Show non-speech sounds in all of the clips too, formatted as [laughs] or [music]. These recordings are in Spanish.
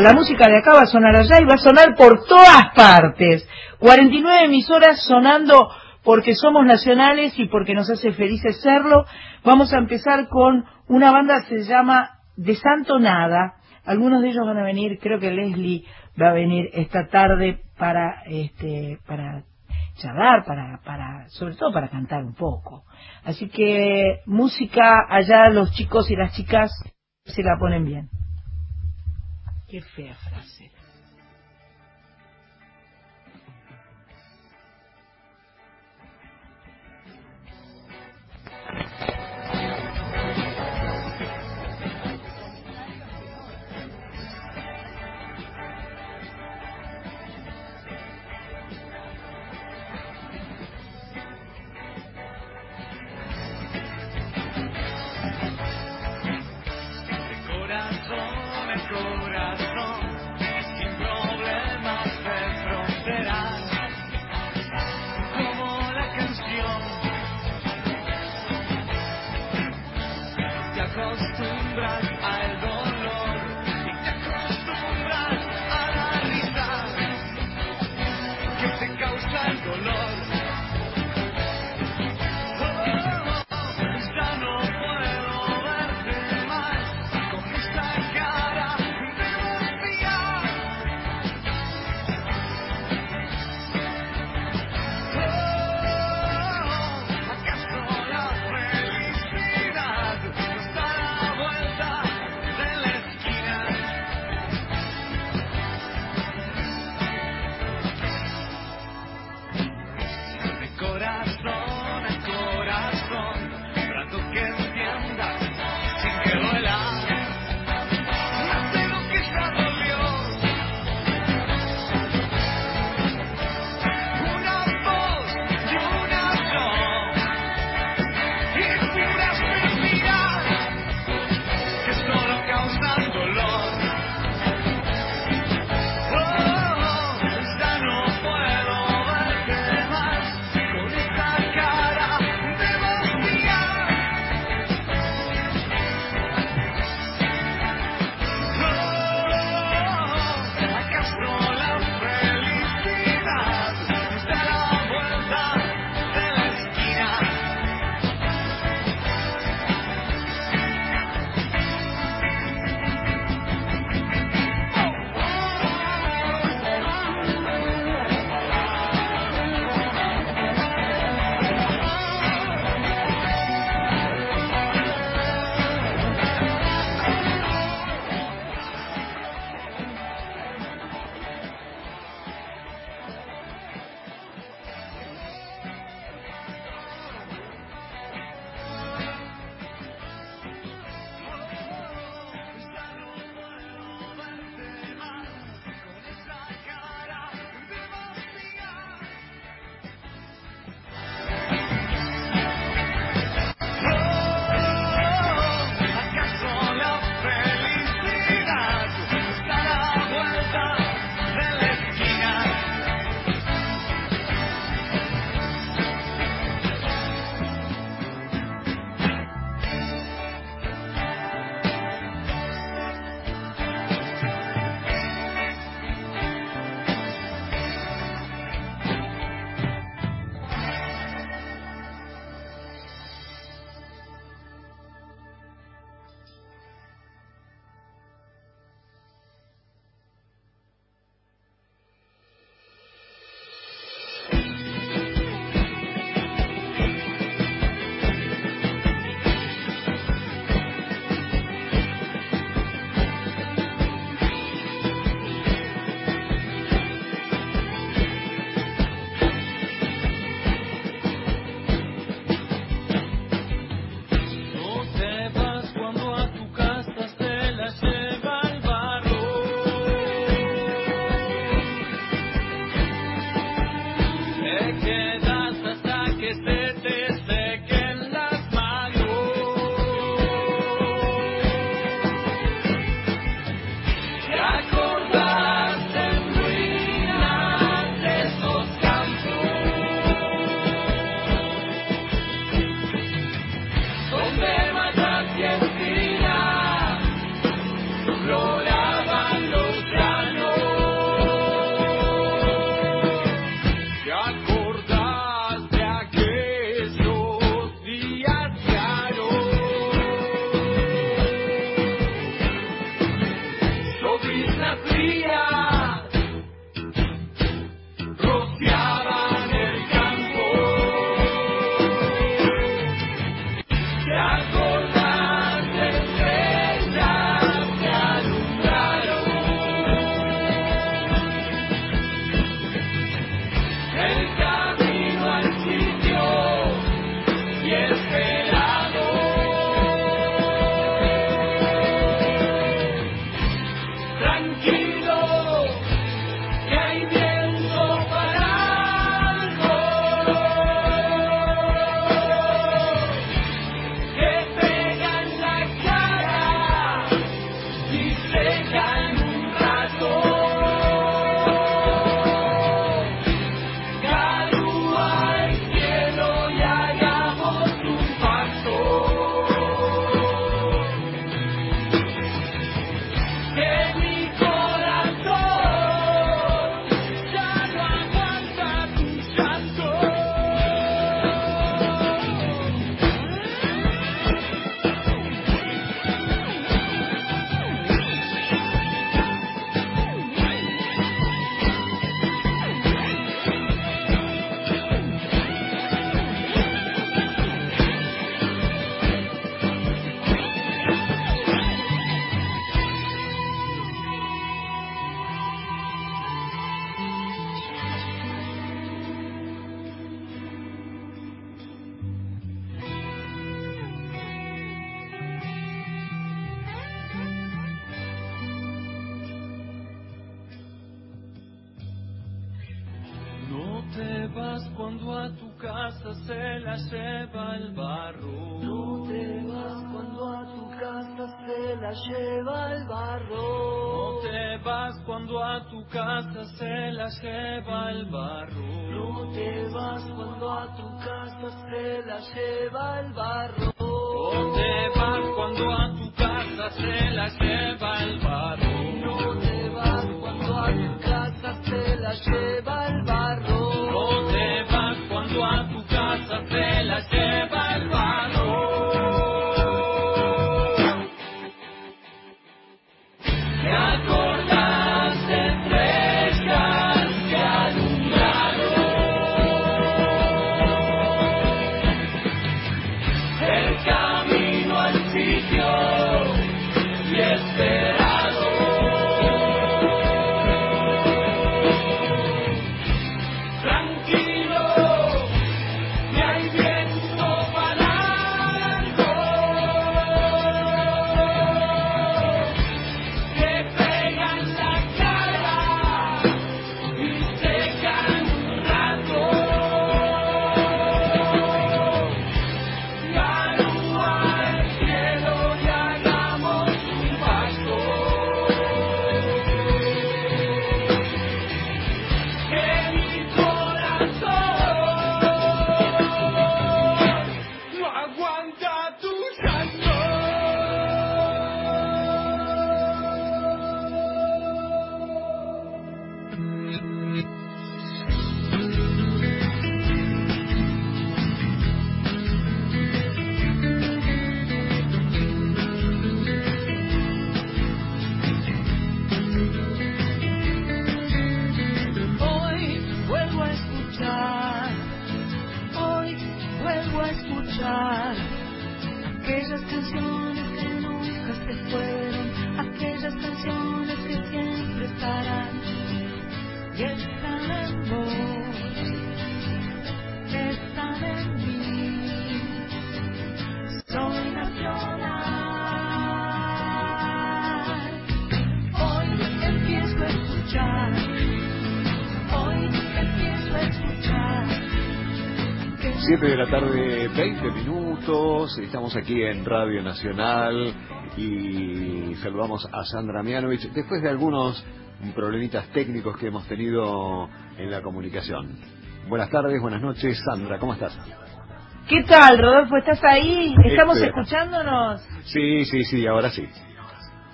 la música de acá va a sonar allá y va a sonar por todas partes. 49 emisoras sonando porque somos nacionales y porque nos hace felices serlo. Vamos a empezar con una banda que se llama De Santo Nada. Algunos de ellos van a venir, creo que Leslie va a venir esta tarde para este para charlar, para para sobre todo para cantar un poco. Así que música allá los chicos y las chicas se la ponen bien. Qué fea frase. 7 de la tarde, 20 minutos. Estamos aquí en Radio Nacional y saludamos a Sandra Mianovich después de algunos problemitas técnicos que hemos tenido en la comunicación. Buenas tardes, buenas noches, Sandra, ¿cómo estás? ¿Qué tal, Rodolfo? ¿Estás ahí? ¿Estamos Espera. escuchándonos? Sí, sí, sí, ahora sí.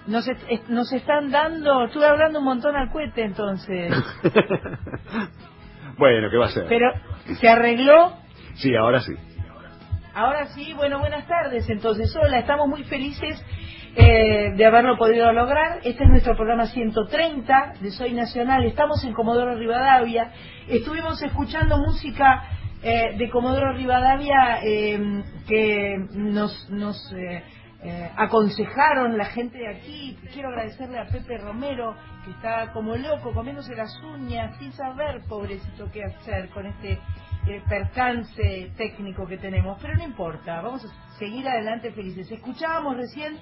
Nos, est- est- nos están dando... Estuve hablando un montón al cohete entonces. [laughs] bueno, ¿qué va a ser? Pero, ¿se arregló? Sí, ahora sí. Ahora sí, bueno, buenas tardes. Entonces, hola, estamos muy felices eh, de haberlo podido lograr. Este es nuestro programa 130 de Soy Nacional. Estamos en Comodoro Rivadavia. Estuvimos escuchando música eh, de Comodoro Rivadavia eh, que nos, nos eh, eh, aconsejaron la gente de aquí. Quiero agradecerle a Pepe Romero, que está como loco comiéndose las uñas sin saber, pobrecito, qué hacer con este eh, percance técnico que tenemos, pero no importa, vamos a seguir adelante felices. Escuchábamos recién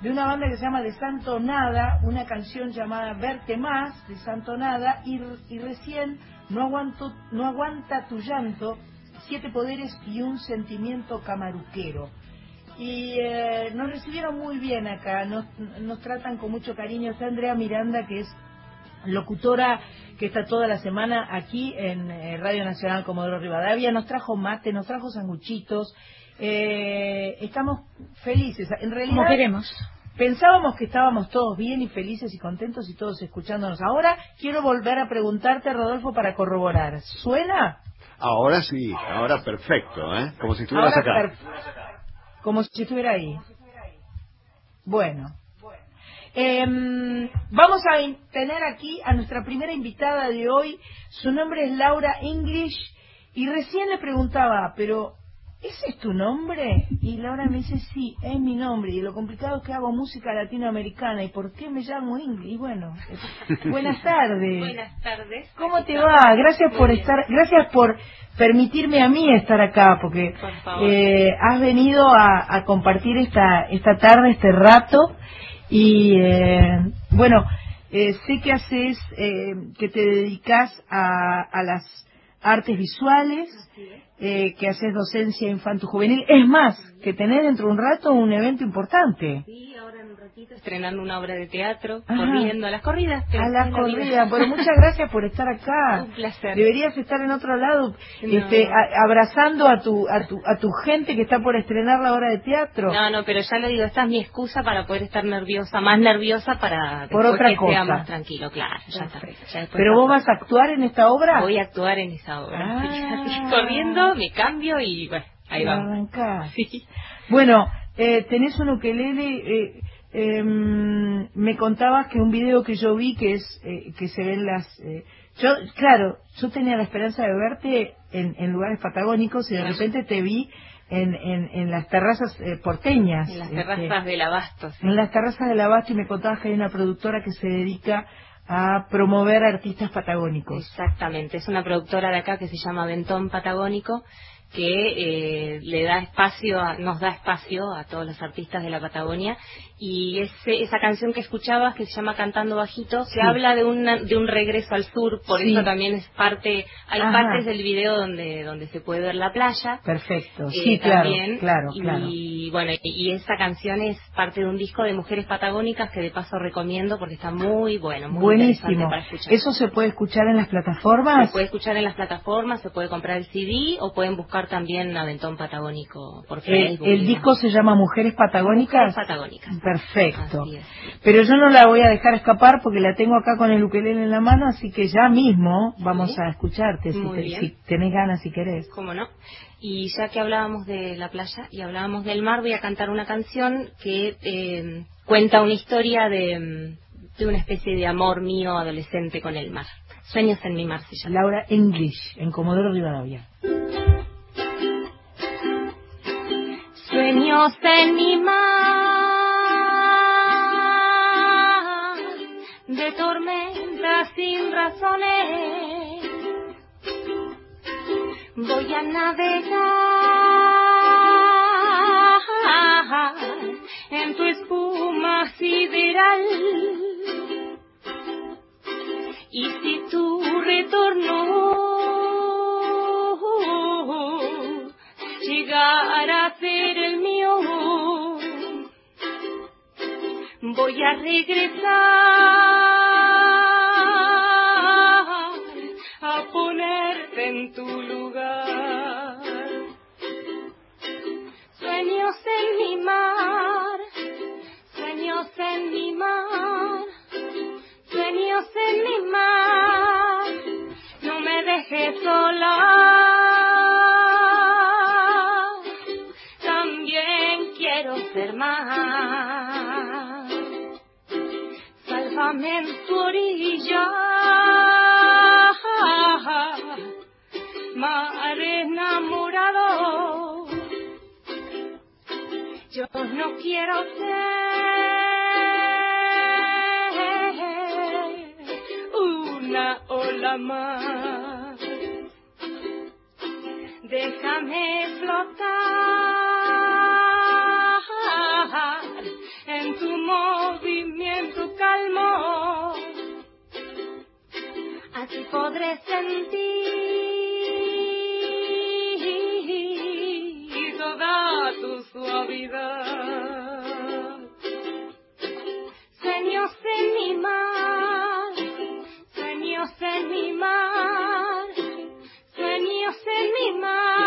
de una banda que se llama De Santo Nada, una canción llamada Verte Más, de Santo Nada, y, y recién no, aguanto, no aguanta tu llanto, Siete Poderes y un Sentimiento Camaruquero. Y eh, nos recibieron muy bien acá, nos, nos tratan con mucho cariño. Está Andrea Miranda, que es locutora que está toda la semana aquí en eh, Radio Nacional Comodoro Rivadavia. Nos trajo mate, nos trajo sanguchitos. Eh, estamos felices. En realidad, Como queremos. pensábamos que estábamos todos bien y felices y contentos y todos escuchándonos. Ahora quiero volver a preguntarte, Rodolfo, para corroborar. ¿Suena? Ahora sí, ahora perfecto, ¿eh? Como si estuvieras Ahora acá. Como si estuviera ahí. Bueno. Em, vamos a tener aquí a nuestra primera invitada de hoy. Su nombre es Laura English. Y recién le preguntaba, pero ¿ese es tu nombre? Y Laura me dice, sí, es mi nombre. Y lo complicado es que hago música latinoamericana. ¿Y por qué me llamo English? Y bueno, buenas tardes. Buenas tardes. ¿Cómo te va? Gracias Muy por bien. estar, gracias por permitirme a mí estar acá, porque Por eh, has venido a, a compartir esta esta tarde, este rato, y eh, bueno, eh, sé que haces, eh, que te dedicas a, a las artes visuales, eh, que haces docencia infanto-juvenil, es más, que tenés dentro de un rato un evento importante. Sí, ahora en un ratito estrenando una obra de teatro, Ajá. corriendo a las corridas. A la en la vida. corrida. Bueno, muchas gracias por estar acá. [laughs] Un placer. Deberías estar en otro lado, No. este, a- abrazando a tu, a tu, a tu gente que está por estrenar la obra de teatro. No, no, pero ya lo digo, esta es mi excusa para poder estar nerviosa, más nerviosa para Por otra que sea cosa. más tranquilo, claro, ya está. Ya Pero vos vas a actuar en esta obra. Voy a actuar en esa obra. Ah. [laughs] Así, me cambio y bueno, ahí vamos. [laughs] Sí. Bueno, eh, tenés un ukelele. Eh, em, me contabas que un video que yo vi que es eh, que se ven las. eh, yo, claro, yo tenía la esperanza de verte en, en lugares patagónicos y de Claro. repente te vi en, en, en las terrazas eh, porteñas. En las este, terrazas del abasto. sí. en las terrazas del Abasto y me contabas que hay una productora que se dedica a promover artistas patagónicos. Exactamente, es una productora de acá que se llama Ventón Patagónico que eh, le da espacio, a- nos da espacio a todos los artistas de la Patagonia y ese, esa canción que escuchabas que se llama Cantando Bajito se Sí. habla de, una, de un regreso al sur, por Sí. eso también es parte, hay Ajá. partes del video donde, donde se puede ver la playa. Perfecto, eh, sí, claro, también, claro, y, bueno, y, y esa canción es parte de un disco de mujeres patagónicas que de paso recomiendo porque está muy bueno, muy Buenísimo. para escuchar. ¿Eso se puede escuchar en las plataformas? Se puede escuchar en las plataformas, se puede comprar el CD o pueden buscar también Aventón Patagónico por Eh, Facebook. el disco se llama Mujeres Patagónicas. Mujeres Patagónicas. Perfecto. Pero yo no la voy a dejar escapar porque la tengo acá con el ukelele en la mano, así que ya mismo vamos Sí. a escucharte si, te- si tenés ganas, si querés. ¿Cómo no? Y ya que hablábamos de la playa y hablábamos del mar, voy a cantar una canción que eh, cuenta una historia de, de una especie de amor mío adolescente con el mar. Sueños en mi mar se llama. Laura English, en Comodoro Rivadavia. Sueños en mi mar, de tormentas sin razones, voy a navegar en tu espuma sideral. Y si tu retorno llegar a ser Voy a regresar a ponerte en tu lugar. Sueños en mi mar, sueños en mi mar, sueños en mi mar. No me dejes sola. En tu orilla, mar enamorado. Yo no quiero ser una ola más. Déjame flotar en tu movimiento calmo. Así podré sentir toda tu suavidad. Sueños en mi mar, sueños en mi mar, sueños en mi mar.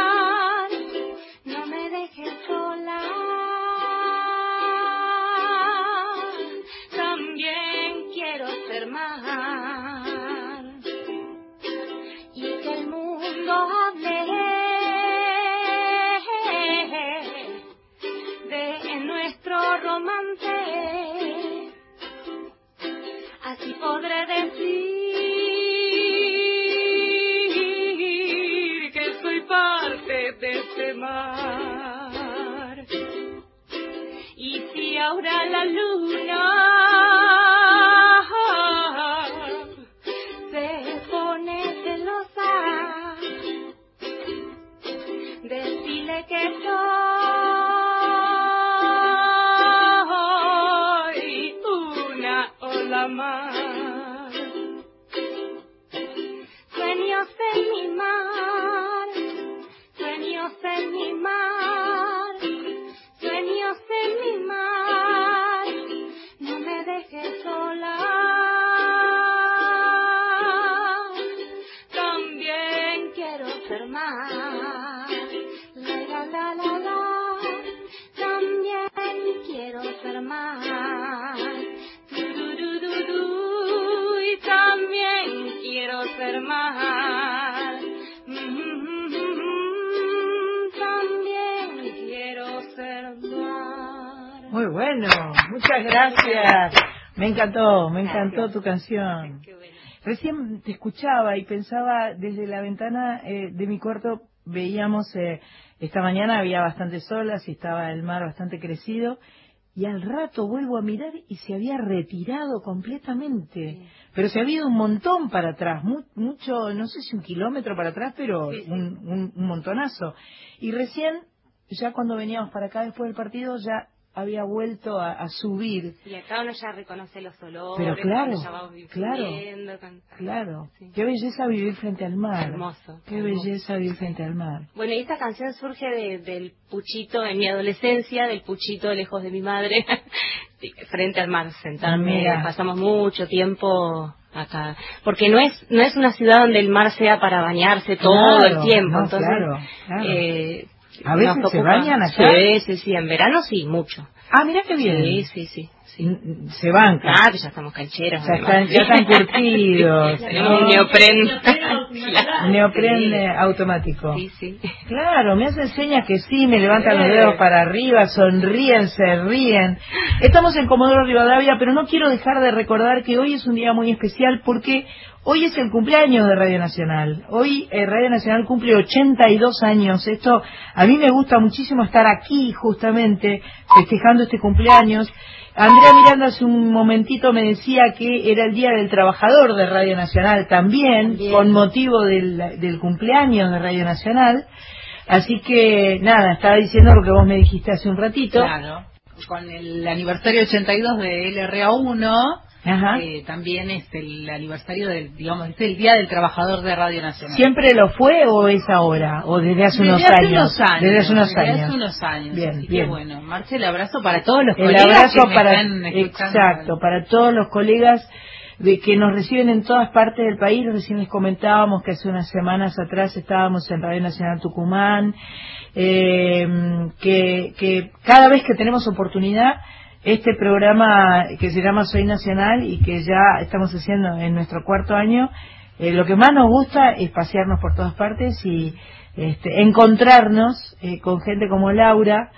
Encantó, me encantó tu canción. Recién te escuchaba y pensaba desde la ventana eh, de mi cuarto, veíamos, eh, esta mañana había bastante solas y estaba el mar bastante crecido y al rato vuelvo a mirar y se había retirado completamente. Pero se había ido un montón para atrás, mucho, no sé si un kilómetro para atrás, pero un, un, montonazo. Y recién, ya cuando veníamos para acá después del partido, ya había vuelto a, subir. Y acá uno ya reconoce los olores, Pero claro, claro, claro. Qué belleza vivir frente al mar. Hermoso. Qué belleza vivir frente al mar. Bueno, y esta canción surge del puchito en mi adolescencia, del puchito lejos de mi madre, [laughs] frente al mar, sentarme. Pasamos mucho tiempo acá porque no es no es una ciudad donde el mar sea para bañarse todo el tiempo entonces claro, claro. Eh, ¿A veces se bañan allá? Sí, sí, sí, en verano sí, mucho. Ah, mira qué bien. Sí, sí, sí. Se van. Ah, ya estamos cancheros. Ya están, ya están [laughs] curtidos. Tenemos un neopren. neopren [laughs] automático. Sí, sí. Claro, me hacen señas que sí, me levantan los dedos para arriba, sonríen, se ríen. Estamos en Comodoro Rivadavia, pero no quiero dejar de recordar que hoy es un día muy especial porque Hoy es el cumpleaños de Radio Nacional. Hoy eh, Radio Nacional cumple 82 años. Esto a mí me gusta muchísimo estar aquí justamente festejando este cumpleaños. Andrea Miranda hace un momentito me decía que era el Día del Trabajador de Radio Nacional también, con motivo del, del cumpleaños de Radio Nacional. Así que nada, estaba diciendo lo que vos me dijiste hace un ratito. Claro, con el aniversario 82 de LRA1 Ajá. Eh, también es el aniversario del, digamos, es el Día del Trabajador de Radio Nacional. ¿Siempre lo fue o es ahora? ¿O desde hace unos Desde hace años? unos años. Desde hace unos desde años. hace unos años. Bien, Así bien. que bueno, Marce, el abrazo para todos los El colegas abrazo que me para están escuchando. exacto para todos los colegas de que nos reciben en todas partes del país. Recién les comentábamos que hace unas semanas atrás estábamos en Radio Nacional Tucumán, eh, que, que cada vez que tenemos oportunidad este programa que se llama Soy Nacional y que ya estamos haciendo en nuestro cuarto año, eh, lo que más nos gusta es pasearnos por todas partes y este, encontrarnos eh, con gente como Laura,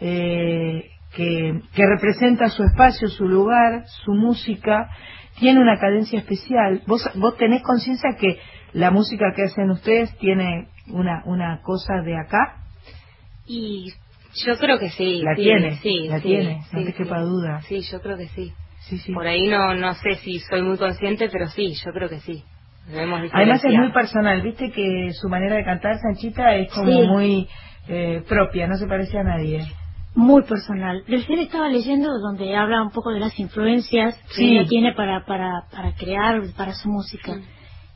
eh, que, representa su espacio, su lugar, su música, tiene una cadencia especial. ¿Vos, vos tenés conciencia que la música que hacen ustedes tiene una, una cosa de acá? Y yo creo que sí. La sí, tiene, sí, la sí, tiene, no sí, te sí. quepa duda. Sí, yo creo que sí. Sí, sí. Por ahí no no sé si soy muy consciente, pero sí, yo creo que sí. Además es muy personal, viste que su manera de cantar, Sanchita, es como Sí. muy eh, propia, no se parece a nadie. muy personal. Recién estaba leyendo donde habla un poco de las influencias que Sí. ella tiene para, para, para crear, para su música.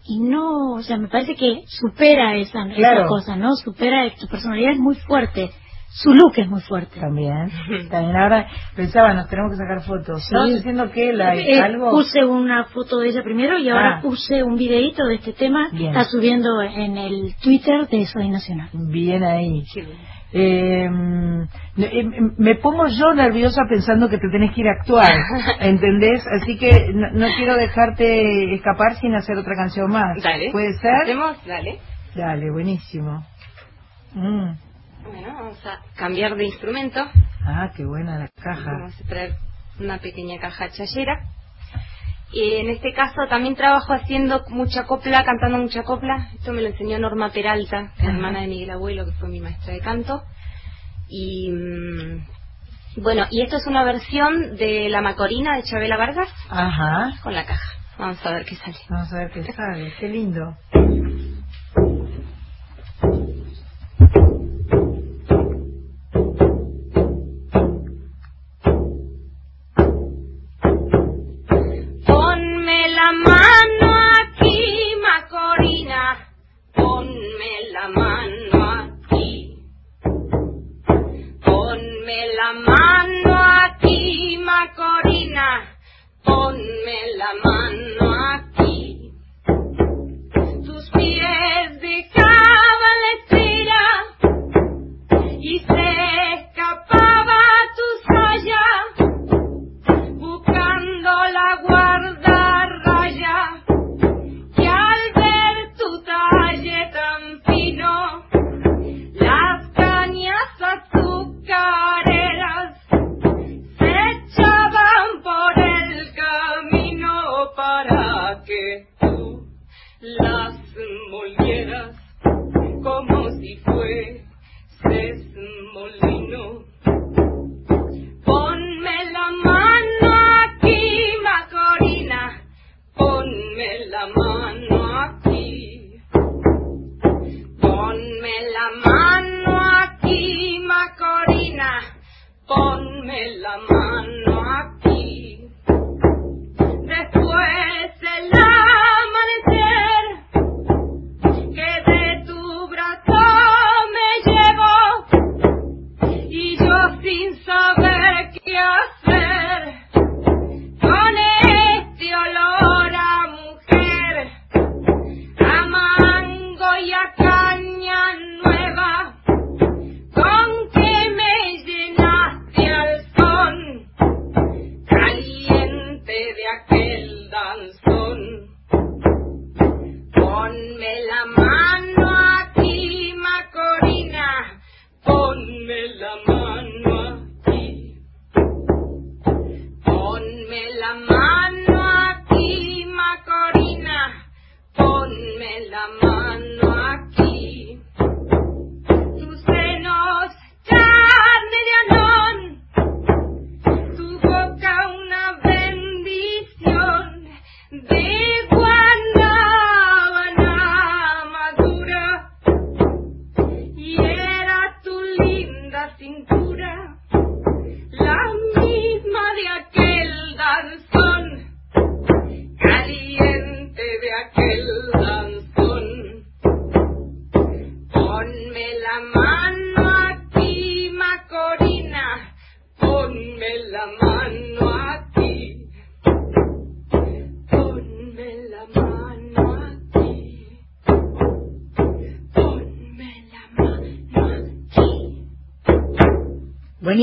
Y no, o sea, me parece que supera esa, Claro. esa cosa, ¿no? Supera, su personalidad es muy fuerte, su look es muy fuerte. También, [laughs] también ahora pensaba, nos tenemos que sacar fotos. Estabas diciendo que la, Eh, algo... Puse una foto de ella primero y ahora Ah. puse un videíto de este tema. Bien. Está subiendo en el Twitter de Soy Nacional. Bien ahí. Bien. Eh, eh, me pongo yo nerviosa pensando que te tenés que ir a actuar, [laughs] ¿entendés? Así que no, no quiero dejarte escapar sin hacer otra canción más. Dale. ¿Puede ser? Hacemos, dale. Dale, buenísimo. Mm. Bueno, vamos a cambiar de instrumento. Ah, qué buena la caja. Vamos a traer una pequeña caja chayera. Y en este caso también trabajo haciendo mucha copla, cantando mucha copla. Esto me lo enseñó Norma Peralta, la hermana de Miguel Abuelo, que fue mi maestra de canto. Y mm, bueno, y esto es una versión de La Macorina de Chabela Vargas Ajá. con la caja. Vamos a ver qué sale. Vamos a ver qué sale. Qué lindo. La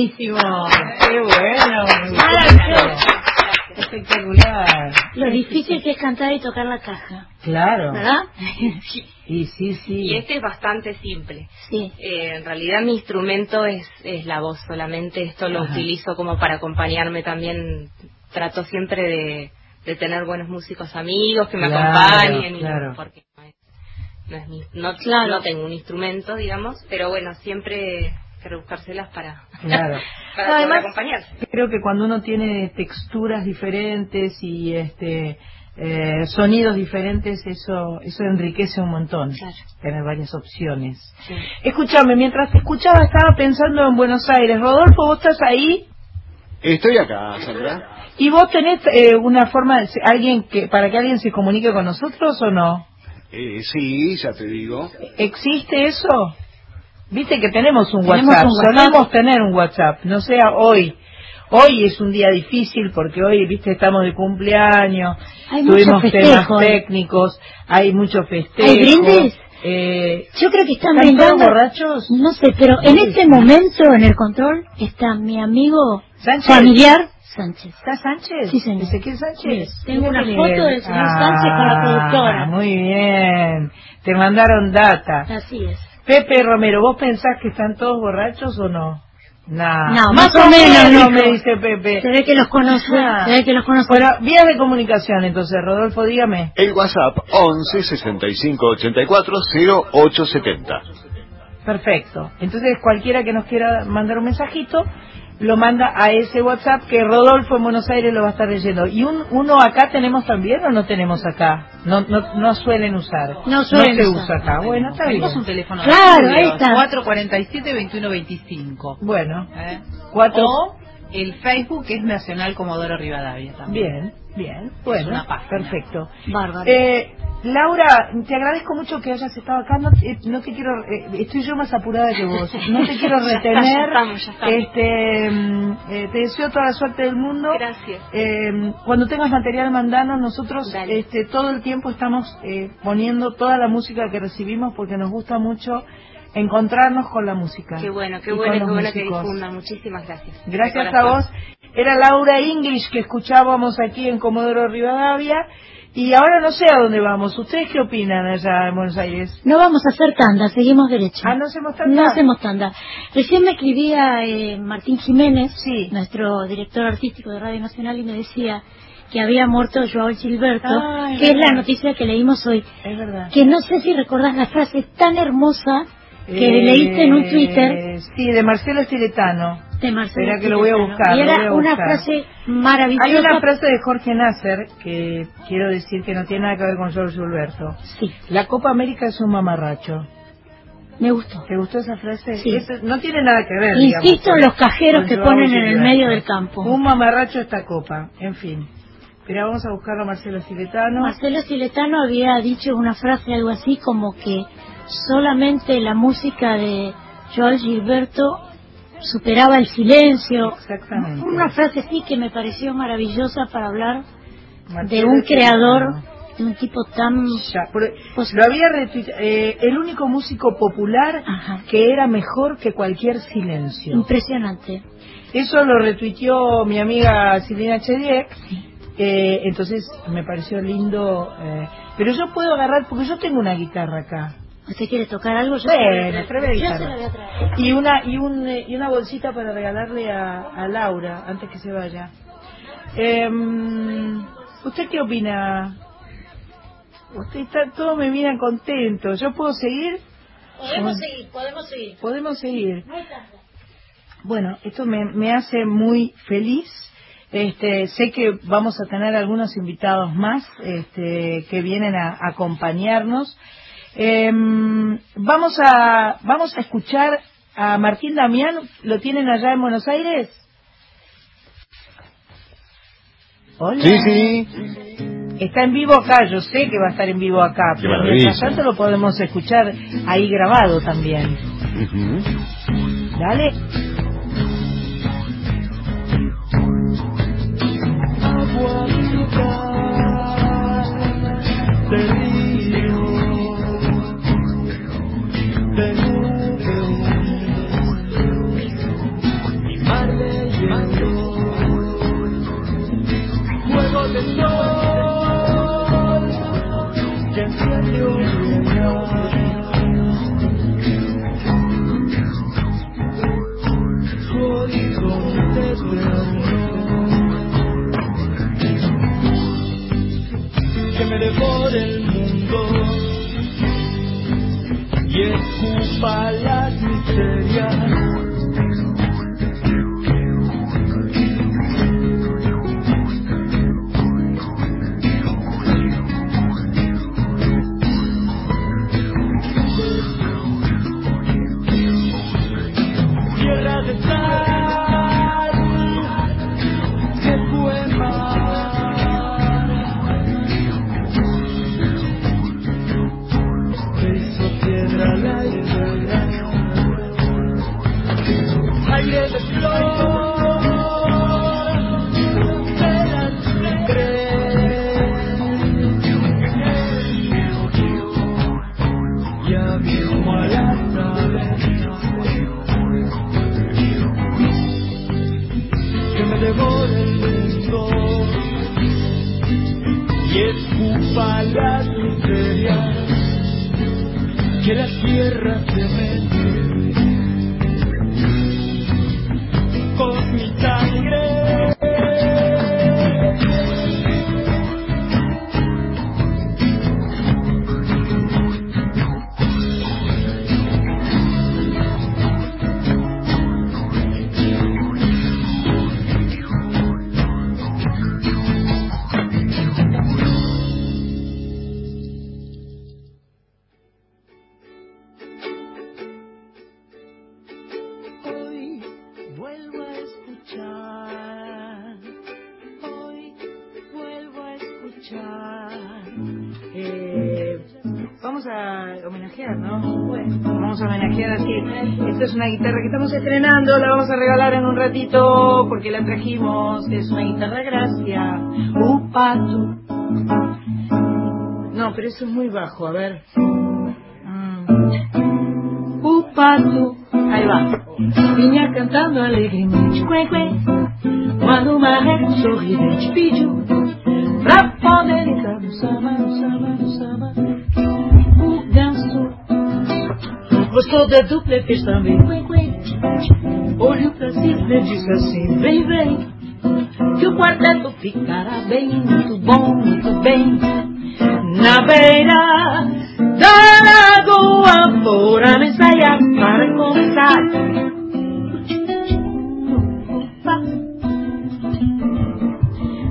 Buenísimo. Qué bueno. mucho. Espectacular. Lo difícil que es cantar y tocar la caja, Claro. ¿verdad? [laughs] Y sí, sí. Y este es bastante simple. Sí. Eh, en realidad mi instrumento es, es la voz solamente, esto lo Ajá. utilizo como para acompañarme también, trato siempre de, de tener buenos músicos amigos que me Claro, acompañen, y claro. porque no, es, no, es mi- no- Claro. no tengo un instrumento, digamos, pero bueno, siempre que buscárselas para, Claro. [laughs] para No, poder además, acompañarse. creo que cuando uno tiene texturas diferentes y este eh, sonidos diferentes, eso eso enriquece un montón. Claro. Tener varias opciones. Sí. Escúchame, mientras te escuchaba estaba pensando en Buenos Aires. Rodolfo, vos estás ahí Estoy acá, Sandra. y vos tenés eh, una forma de alguien que para que alguien se comunique con nosotros o no? Eh, sí, ya te digo. ¿Existe eso? Viste que tenemos un Tenemos WhatsApp, un WhatsApp. solemos tener un WhatsApp, no sea hoy. Hoy es un día difícil porque hoy, viste, estamos de cumpleaños, Hay tuvimos temas ¿eh? técnicos, hay mucho festejo. ¿Hay brindis? Eh, Yo creo que están ¿Están brindando. borrachos? No sé, pero en este momento en el control está mi amigo ¿Sánchez? familiar Sánchez. ¿Está Sánchez? Sí, señor. ¿Ezequiel Sánchez? Sí, tengo una foto del señor Sánchez con la productora. Muy bien, te mandaron data. Así es. Pepe Romero, ¿vos pensás que están todos borrachos o no? Nah. No, más o menos, no me dice Pepe. Se ve que los conoce. Se ve que los conoce. Bueno, vías de comunicación entonces, Rodolfo, dígame. El WhatsApp 11 65 84 0870. Perfecto. Entonces, cualquiera que nos quiera mandar un mensajito, lo manda a ese WhatsApp que Rodolfo en Buenos Aires lo va a estar leyendo. ¿Y un, uno acá tenemos también o no tenemos acá? No, no, no suelen usar. No suelen se usar. usa acá. Bueno, está bien. Tenemos un teléfono. Claro, ahí está. 447-2125. Bueno, ¿eh? cuatro. O el Facebook es Nacional Comodoro Rivadavia también. Bien, bien. Bueno, una perfecto. Bárbaro. Eh, Laura, te agradezco mucho que hayas estado acá. No, te- no te quiero, eh, estoy yo más apurada que vos. [laughs] No te quiero retener. ya estamos, ya estamos. Este, mm, eh, te deseo toda la suerte del mundo. Gracias. Eh, cuando tengas material mandanos, nosotros Dale. este, todo el tiempo estamos eh, poniendo toda la música que recibimos porque nos gusta mucho encontrarnos con la música. Qué bueno, qué bueno, qué bueno que difundan. Muchísimas gracias. Gracias a vos. Era Laura English que escuchábamos aquí en Comodoro Rivadavia. Y ahora no sé a dónde vamos. ¿Ustedes qué opinan allá en Buenos Aires? No vamos a hacer tanda, seguimos derecho. Ah, no hacemos tanta. No hacemos tanda. Recién me escribía eh, Martín Jiménez, Sí. nuestro director artístico de Radio Nacional, y me decía que había muerto Joao Gilberto, Ah, es que es verdad. la noticia que leímos hoy. Es verdad. Que no sé si recordás la frase tan hermosa que Eh, leíste en un Twitter Sí, de Marcelo Estiletano. de Marcelo. espera que lo voy a buscar, Y era a una buscar. frase maravillosa. Hay una frase de Jorge Nasser que quiero decir que no tiene nada que ver con George Gilberto. Sí, La Copa América es un mamarracho. me gustó. ¿Te gustó esa frase? Sí. Eso no tiene nada que ver. Insisto digamos, en los cajeros que ponen en el medio del campo. Un mamarracho esta copa, en fin. Pero vamos a buscarlo a Marcelo Siletano. Marcelo Siletano había dicho una frase algo así como que solamente la música de Joao Gilberto superaba el silencio. Exactamente. Una frase así que me pareció maravillosa para hablar de Marcelo un creador, de un tipo tan... Ya, Pues- lo había eh, el único músico popular Ajá. que era mejor que cualquier silencio. Impresionante. Eso lo retuiteó mi amiga Silvina Chediek. Eh, entonces me pareció lindo. eh, pero yo puedo agarrar, porque yo tengo una guitarra acá. ¿Usted quiere tocar algo? Yo Bueno, se la voy a traer. tráeme la Yo guitarra. Y una, y, un, y una bolsita para regalarle a, a Laura antes que se vaya. Em, ¿Usted qué opina? Usted está, todos me miran contento. ¿Yo puedo seguir? Podemos seguir, podemos seguir. Podemos seguir. Bueno, esto me, me hace muy feliz. Este, sé que vamos a tener algunos invitados más este, que vienen a, a acompañarnos. Em, vamos a vamos a escuchar a Martín Damián. ¿Lo tienen allá en Buenos Aires? Hola. Sí, sí. Está en vivo acá, yo sé que va a estar en vivo acá, Qué pero maravilla. mientras tanto lo podemos escuchar ahí grabado también. Ujú. Dale. agua una guitarra que estamos estrenando, la vamos a regalar en un ratito porque la trajimos. Es una guitarra gracia. Upato. No, pero eso es muy bajo, a ver. Mm. Upato. Ahí va. Vinha cantando alegremente, quen, quen, quando uma ré sorridente pediu pra poder entrar no samba, no samba, samba. Gostou da dupla e fez também, quen, quen. Olhou pra cima e disse assim, vem, vem, que o quarteto ficará bem, muito bom, muito bem. Na beira da lagoa, foram ensaiar para.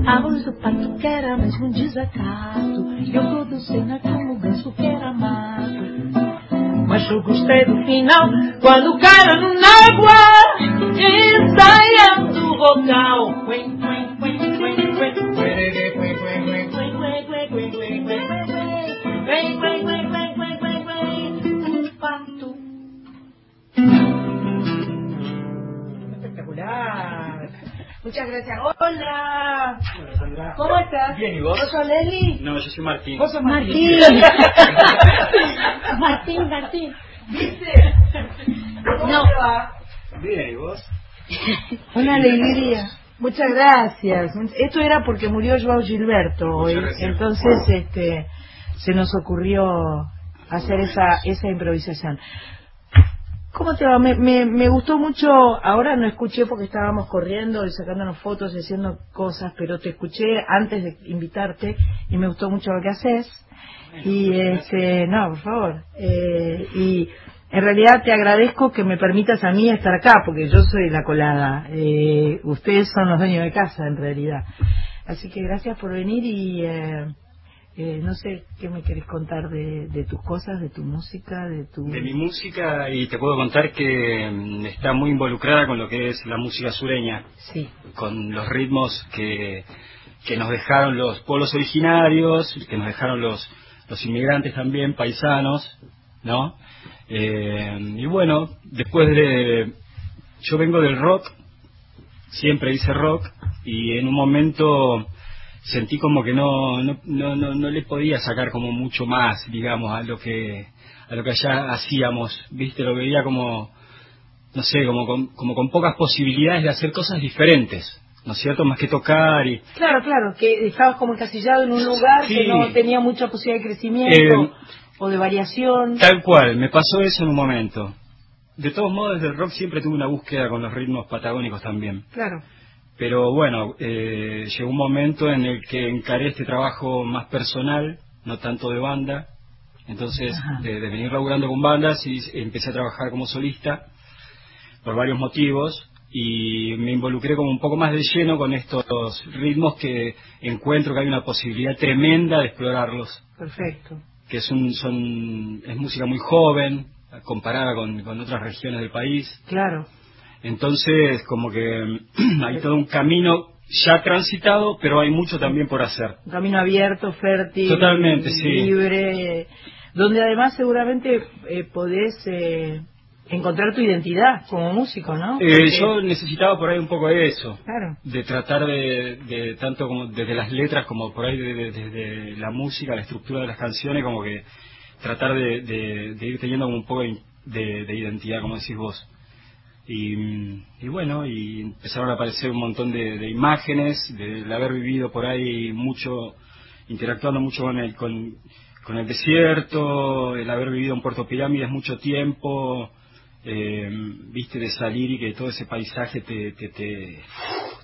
A voz do pato que era mesmo um desacato eu produzi na como o ganso que era mato Mas eu gostei do final Quando caíram na água Ensaiando o vocal Quen, Muchas gracias. Hola. ¿Cómo estás? Bien, ¿y vos? ¿Vos sos Leslie? No, yo soy Martín. Vos sos Martín. Martín. [laughs] Martín, Martín. ¿Viste? ¿Cómo No. te va? Bien, ¿y vos? [laughs] Una alegría. Muchas gracias. Esto era porque murió Joao Gilberto hoy. Entonces, este, se nos ocurrió hacer esa, esa improvisación. ¿Cómo te va? Me, me, me gustó mucho, ahora no escuché porque estábamos corriendo y sacándonos fotos y haciendo cosas, pero te escuché antes de invitarte y me gustó mucho lo que haces. Y este, no, por favor. Eh, y en realidad te agradezco que me permitas a mí estar acá, porque yo soy la colada. Eh, ustedes son los dueños de casa, en realidad. Así que gracias por venir y eh, eh, no sé qué me querés contar de, de tus cosas, de tu música, de tu... De mi música, y te puedo contar que mm, está muy involucrada con lo que es la música sureña, Sí, con los ritmos que, que nos dejaron los pueblos originarios, que nos dejaron los, los inmigrantes también, paisanos, ¿no? Eh, y bueno, después de... Yo vengo del rock, siempre hice rock, y en un momento sentí como que no, no, no, no, no le podía sacar como mucho más, digamos, a lo que a lo que allá hacíamos, viste, lo veía como, no sé, como con, como con pocas posibilidades de hacer cosas diferentes, ¿no es cierto? Más que tocar y... claro, claro, que estabas como encasillado en un lugar Sí. que no tenía mucha posibilidad de crecimiento Eh, o de variación. Tal cual, me pasó eso en un momento. De todos modos, desde el rock siempre tuve una búsqueda con los ritmos patagónicos también. Claro, Pero bueno, eh, llegó un momento en el que encaré este trabajo más personal, no tanto de banda. Entonces, de venir laburando con bandas y empecé a trabajar como solista por varios motivos y me involucré como un poco más de lleno con estos ritmos que encuentro que hay una posibilidad tremenda de explorarlos, perfecto. que es, un, son, es música muy joven comparada con, con otras regiones del país. Claro, Entonces, como que [clears throat] hay todo un camino ya transitado, pero hay mucho también por hacer. un camino abierto, fértil, Totalmente, sí. libre, donde además seguramente eh, podés eh, encontrar tu identidad como músico, ¿no? Eh, Porque- yo necesitaba por ahí un poco de eso. Claro. de tratar de, de tanto como desde las letras como por ahí desde de, de la música, la estructura de las canciones, como que tratar de, ir teniendo como un poco de identidad, como decís vos. Y, y bueno, y empezaron a aparecer un montón de, de imágenes, de, de haber vivido por ahí mucho, interactuando mucho con el, con, con el desierto, el haber vivido en Puerto Pirámides mucho tiempo, eh, viste, de salir y que todo ese paisaje te, te, te,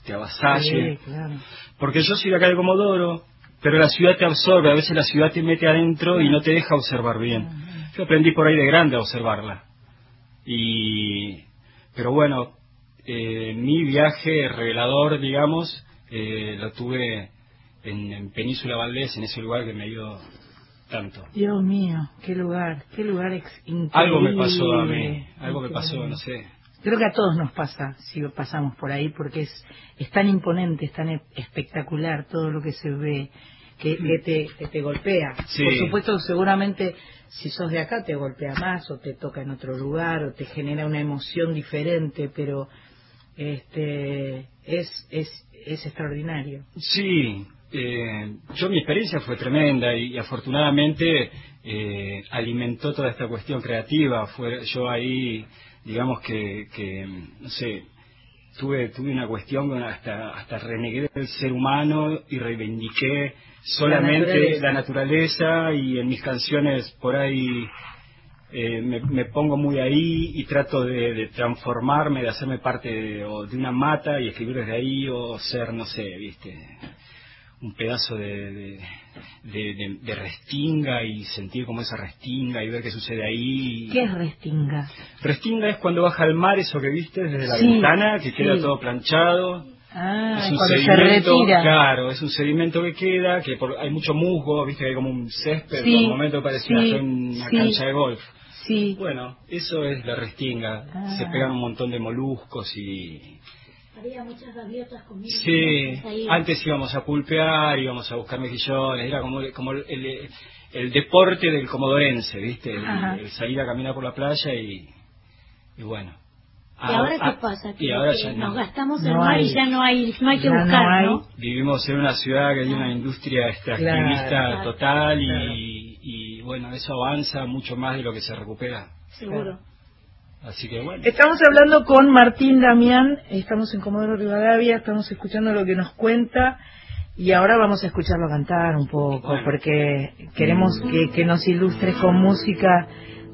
te avasalle. Sí, claro. Porque yo soy de acá de Comodoro, pero la ciudad te absorbe, a veces la ciudad te mete adentro y no te deja observar bien. Yo aprendí por ahí de grande a observarla. Y, pero bueno, eh, mi viaje revelador, digamos, eh, lo tuve en, en Península Valdés, en ese lugar que me ayudó tanto. Dios mío, qué lugar, qué lugar increíble. Algo me pasó a mí, algo me pasó, no sé. Creo que a todos nos pasa si pasamos por ahí porque es, es tan imponente, es tan e- espectacular todo lo que se ve que, que te, que te golpea. Sí. Por supuesto, seguramente si sos de acá te golpea más o te toca en otro lugar o te genera una emoción diferente, pero este es, es, es extraordinario. Sí, eh, yo mi experiencia fue tremenda y, afortunadamente eh, alimentó toda esta cuestión creativa. Fue yo ahí, digamos que, que no sé, tuve tuve una cuestión hasta hasta renegué del ser humano y reivindiqué solamente naturaleza. la naturaleza y en mis canciones por ahí eh, me, me pongo muy ahí y trato de, de transformarme, de hacerme parte de, o de una mata y escribir desde ahí o ser, no sé, viste, un pedazo de, de, de- de- de restinga y sentir como esa restinga y ver qué sucede ahí. ¿Qué es Restinga? Restinga es cuando baja al mar, eso que viste desde la Sí, ventana, que sí. queda todo planchado. Ah, es un cuando se sedimento, retira. claro, es un sedimento que queda, que por- hay mucho musgo, viste que hay como un césped, Sí, por un momento parecía sí, una cancha de golf. Sí. Bueno, eso es la restinga. Ah. Se pegan un montón de moluscos y... Había muchas gaviotas conmigo. Sí, antes íbamos a pulpear, íbamos a buscar mejillones, era como, como el, el- el deporte del comodorense, ¿viste? El, salir a caminar por la playa y, y bueno. ¿Y ahora Ah, qué pasa? Y Que- ahora que ya nos no. gastamos el No mar y ya no hay, no hay que buscar, hay. ¿no? Vivimos en una ciudad que hay una industria extractivista Claro, total y, claro. y bueno, eso avanza mucho más de lo que se recupera. Seguro. Así que bueno. Estamos hablando con Martín Damián, estamos en Comodoro Rivadavia, estamos escuchando lo que nos cuenta y ahora vamos a escucharlo cantar un poco Bueno. porque queremos que, que nos ilustres con música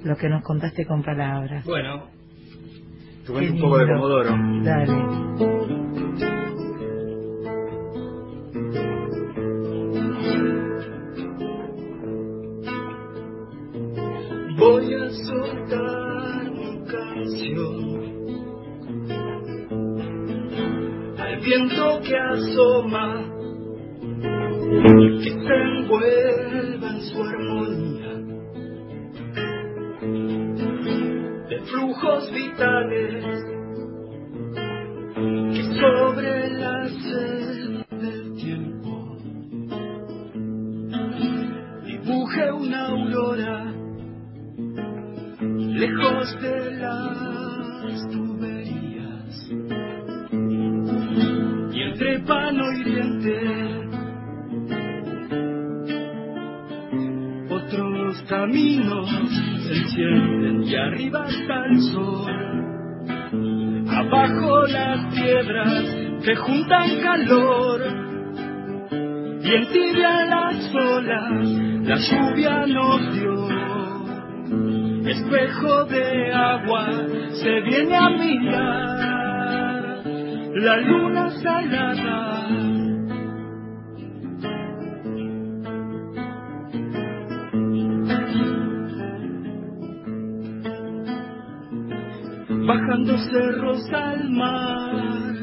lo que nos contaste con palabras. Bueno, te cuento un poco de. Comodoro. Dale. Voy a soltar al viento que asoma, que se envuelva en su armonía. De flujos vitales que sobre la sed del tiempo dibuje una aurora lejos de las tuberías. Y entre pano hiriente otros caminos se encienden y arriba está el sol. Abajo las piedras que juntan calor. Y en tibia las olas la lluvia nos dio espejo de agua se viene a mirar. La luna salada. Bajando cerros al mar.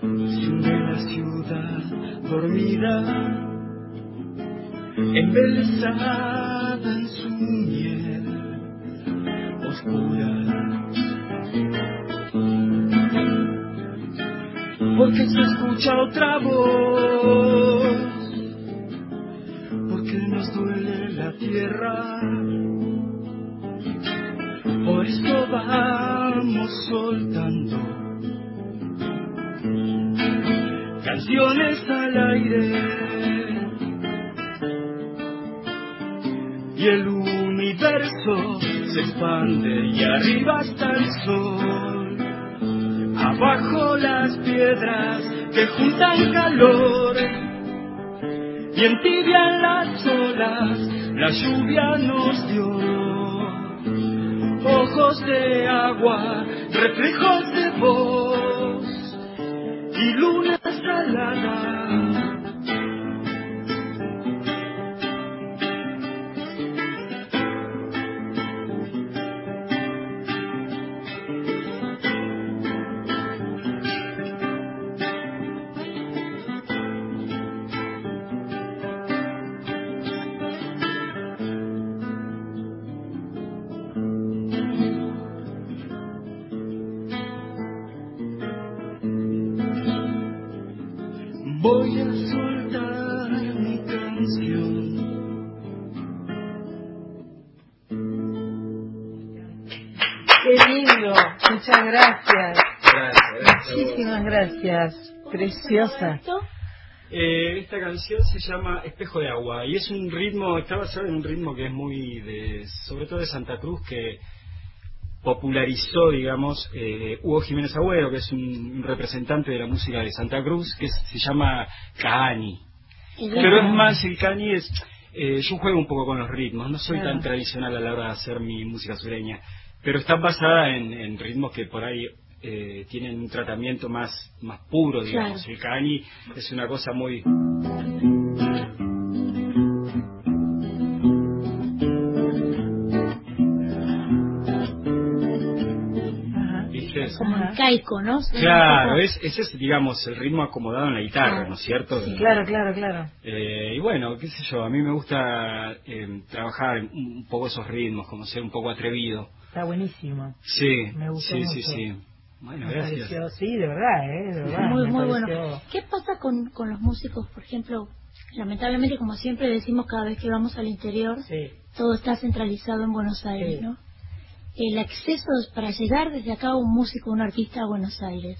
Se hunde la ciudad dormida. En Porque se escucha otra voz, porque nos duele la tierra, esto vamos soltando canciones al aire. Y el universo se expande y arriba está el sol abajo las piedras que juntan calor y entibian las olas la lluvia nos dio ojos de agua, reflejos de voz y luna salada. Eh, esta canción se llama Espejo de Agua y es un ritmo, está basado en un ritmo que es muy de, sobre todo de Santa Cruz, que popularizó, digamos, eh, Hugo Jiménez Agüero, que es un representante de la música de Santa Cruz, que es- se llama Kaani. Pero es más, el Kaani es, eh, yo juego un poco con los ritmos, no soy Claro. tan tradicional a la hora de hacer mi música sureña, pero está basada en, en ritmos que por ahí eh, tienen un tratamiento más, más puro, digamos. Claro. El Kaani es una cosa muy... Como arcaico, ¿no? Claro, es, ese es, digamos, el ritmo acomodado en la guitarra, Claro. ¿no es cierto? Sí, claro, claro, claro. Eh, y bueno, qué sé yo, a mí me gusta eh, trabajar un un poco esos ritmos, como ser un poco atrevido. Está buenísimo. Sí, Me gustó sí, sí, mucho. sí. Bueno, Me gracias. pareció, sí, de verdad, ¿eh? De verdad. muy, muy pareció- bueno. ¿Qué pasa con, con los músicos, por ejemplo? Lamentablemente, como siempre decimos cada vez que vamos al interior, Sí. todo está centralizado en Buenos Aires, Sí. ¿no? El acceso para llegar desde acá un músico, un artista a Buenos Aires.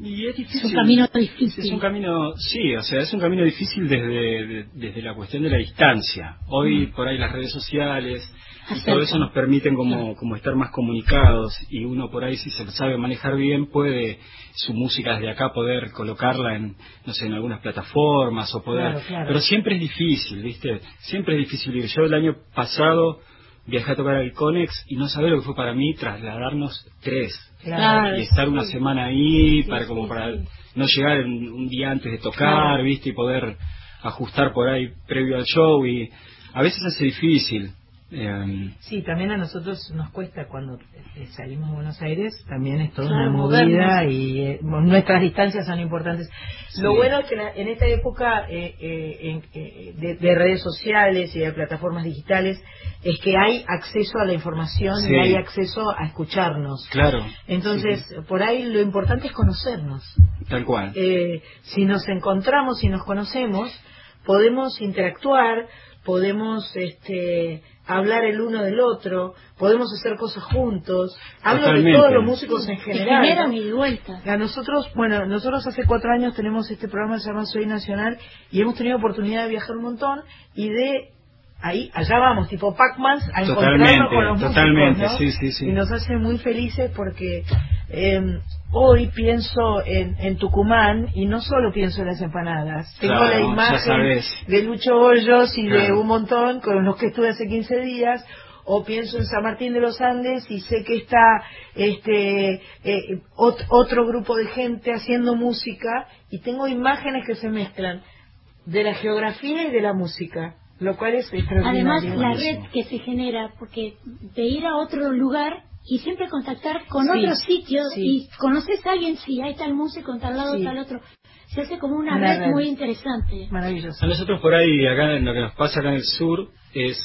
Y es un camino difícil. Es un camino, sí, o sea, es un camino difícil desde, de- desde la cuestión de la distancia. Hoy Mm. por ahí las redes sociales y todo eso nos permiten como, como estar más comunicados y uno por ahí si se sabe manejar bien puede su música desde acá poder colocarla en, no sé, en algunas plataformas o poder... Claro, claro. Pero siempre es difícil, ¿viste? Siempre es difícil ir. Yo el año pasado viajé a tocar al Conex y no sabía lo que fue para mí trasladarnos tres Claro. y estar una semana ahí para como para no llegar en- un día antes de tocar, viste, y poder ajustar por ahí previo al show y a veces hace difícil. Eh, Sí, también a nosotros nos cuesta cuando eh, salimos a Buenos Aires, también es toda Claro, una movida movernos. y eh, nuestras distancias son importantes. Lo bueno es que la- en esta época eh, eh, en- eh, de, de redes sociales y de plataformas digitales es que hay acceso a la información Sí. y hay acceso a escucharnos. claro. Entonces, por ahí lo importante es conocernos. tal cual. Eh, si nos encontramos y nos conocemos, podemos interactuar, podemos este, hablar el uno del otro, podemos hacer cosas juntos. Hablo Totalmente. de todos los músicos en general. ¿no? y de vuelta. A nosotros, bueno, nosotros hace cuatro años tenemos este programa que se llama Soy Nacional y hemos tenido oportunidad de viajar un montón y de ahí, allá vamos, tipo Pac-Man, a encontrarnos Totalmente, con los totalmente, músicos, ¿no? sí, sí, sí. Y nos hace muy felices porque eh, hoy pienso en, en Tucumán y no solo pienso en las empanadas. Tengo Claro, la imagen de Lucho Hoyos y de un montón con los que estuve hace 15 días o pienso en San Martín de los Andes y sé que está este eh, ot- otro grupo de gente haciendo música y tengo imágenes que se mezclan de la geografía y de la música, lo cual es extraordinario. Además, la red que se genera, porque de ir a otro lugar y siempre contactar con Sí, otros sitios sí. y conoces a alguien, sí, hay tal músico en tal lado, Sí. tal otro. Se hace como una, Una red, red. muy interesante. Maravilloso. A nosotros por ahí, acá en lo que nos pasa acá en el sur, es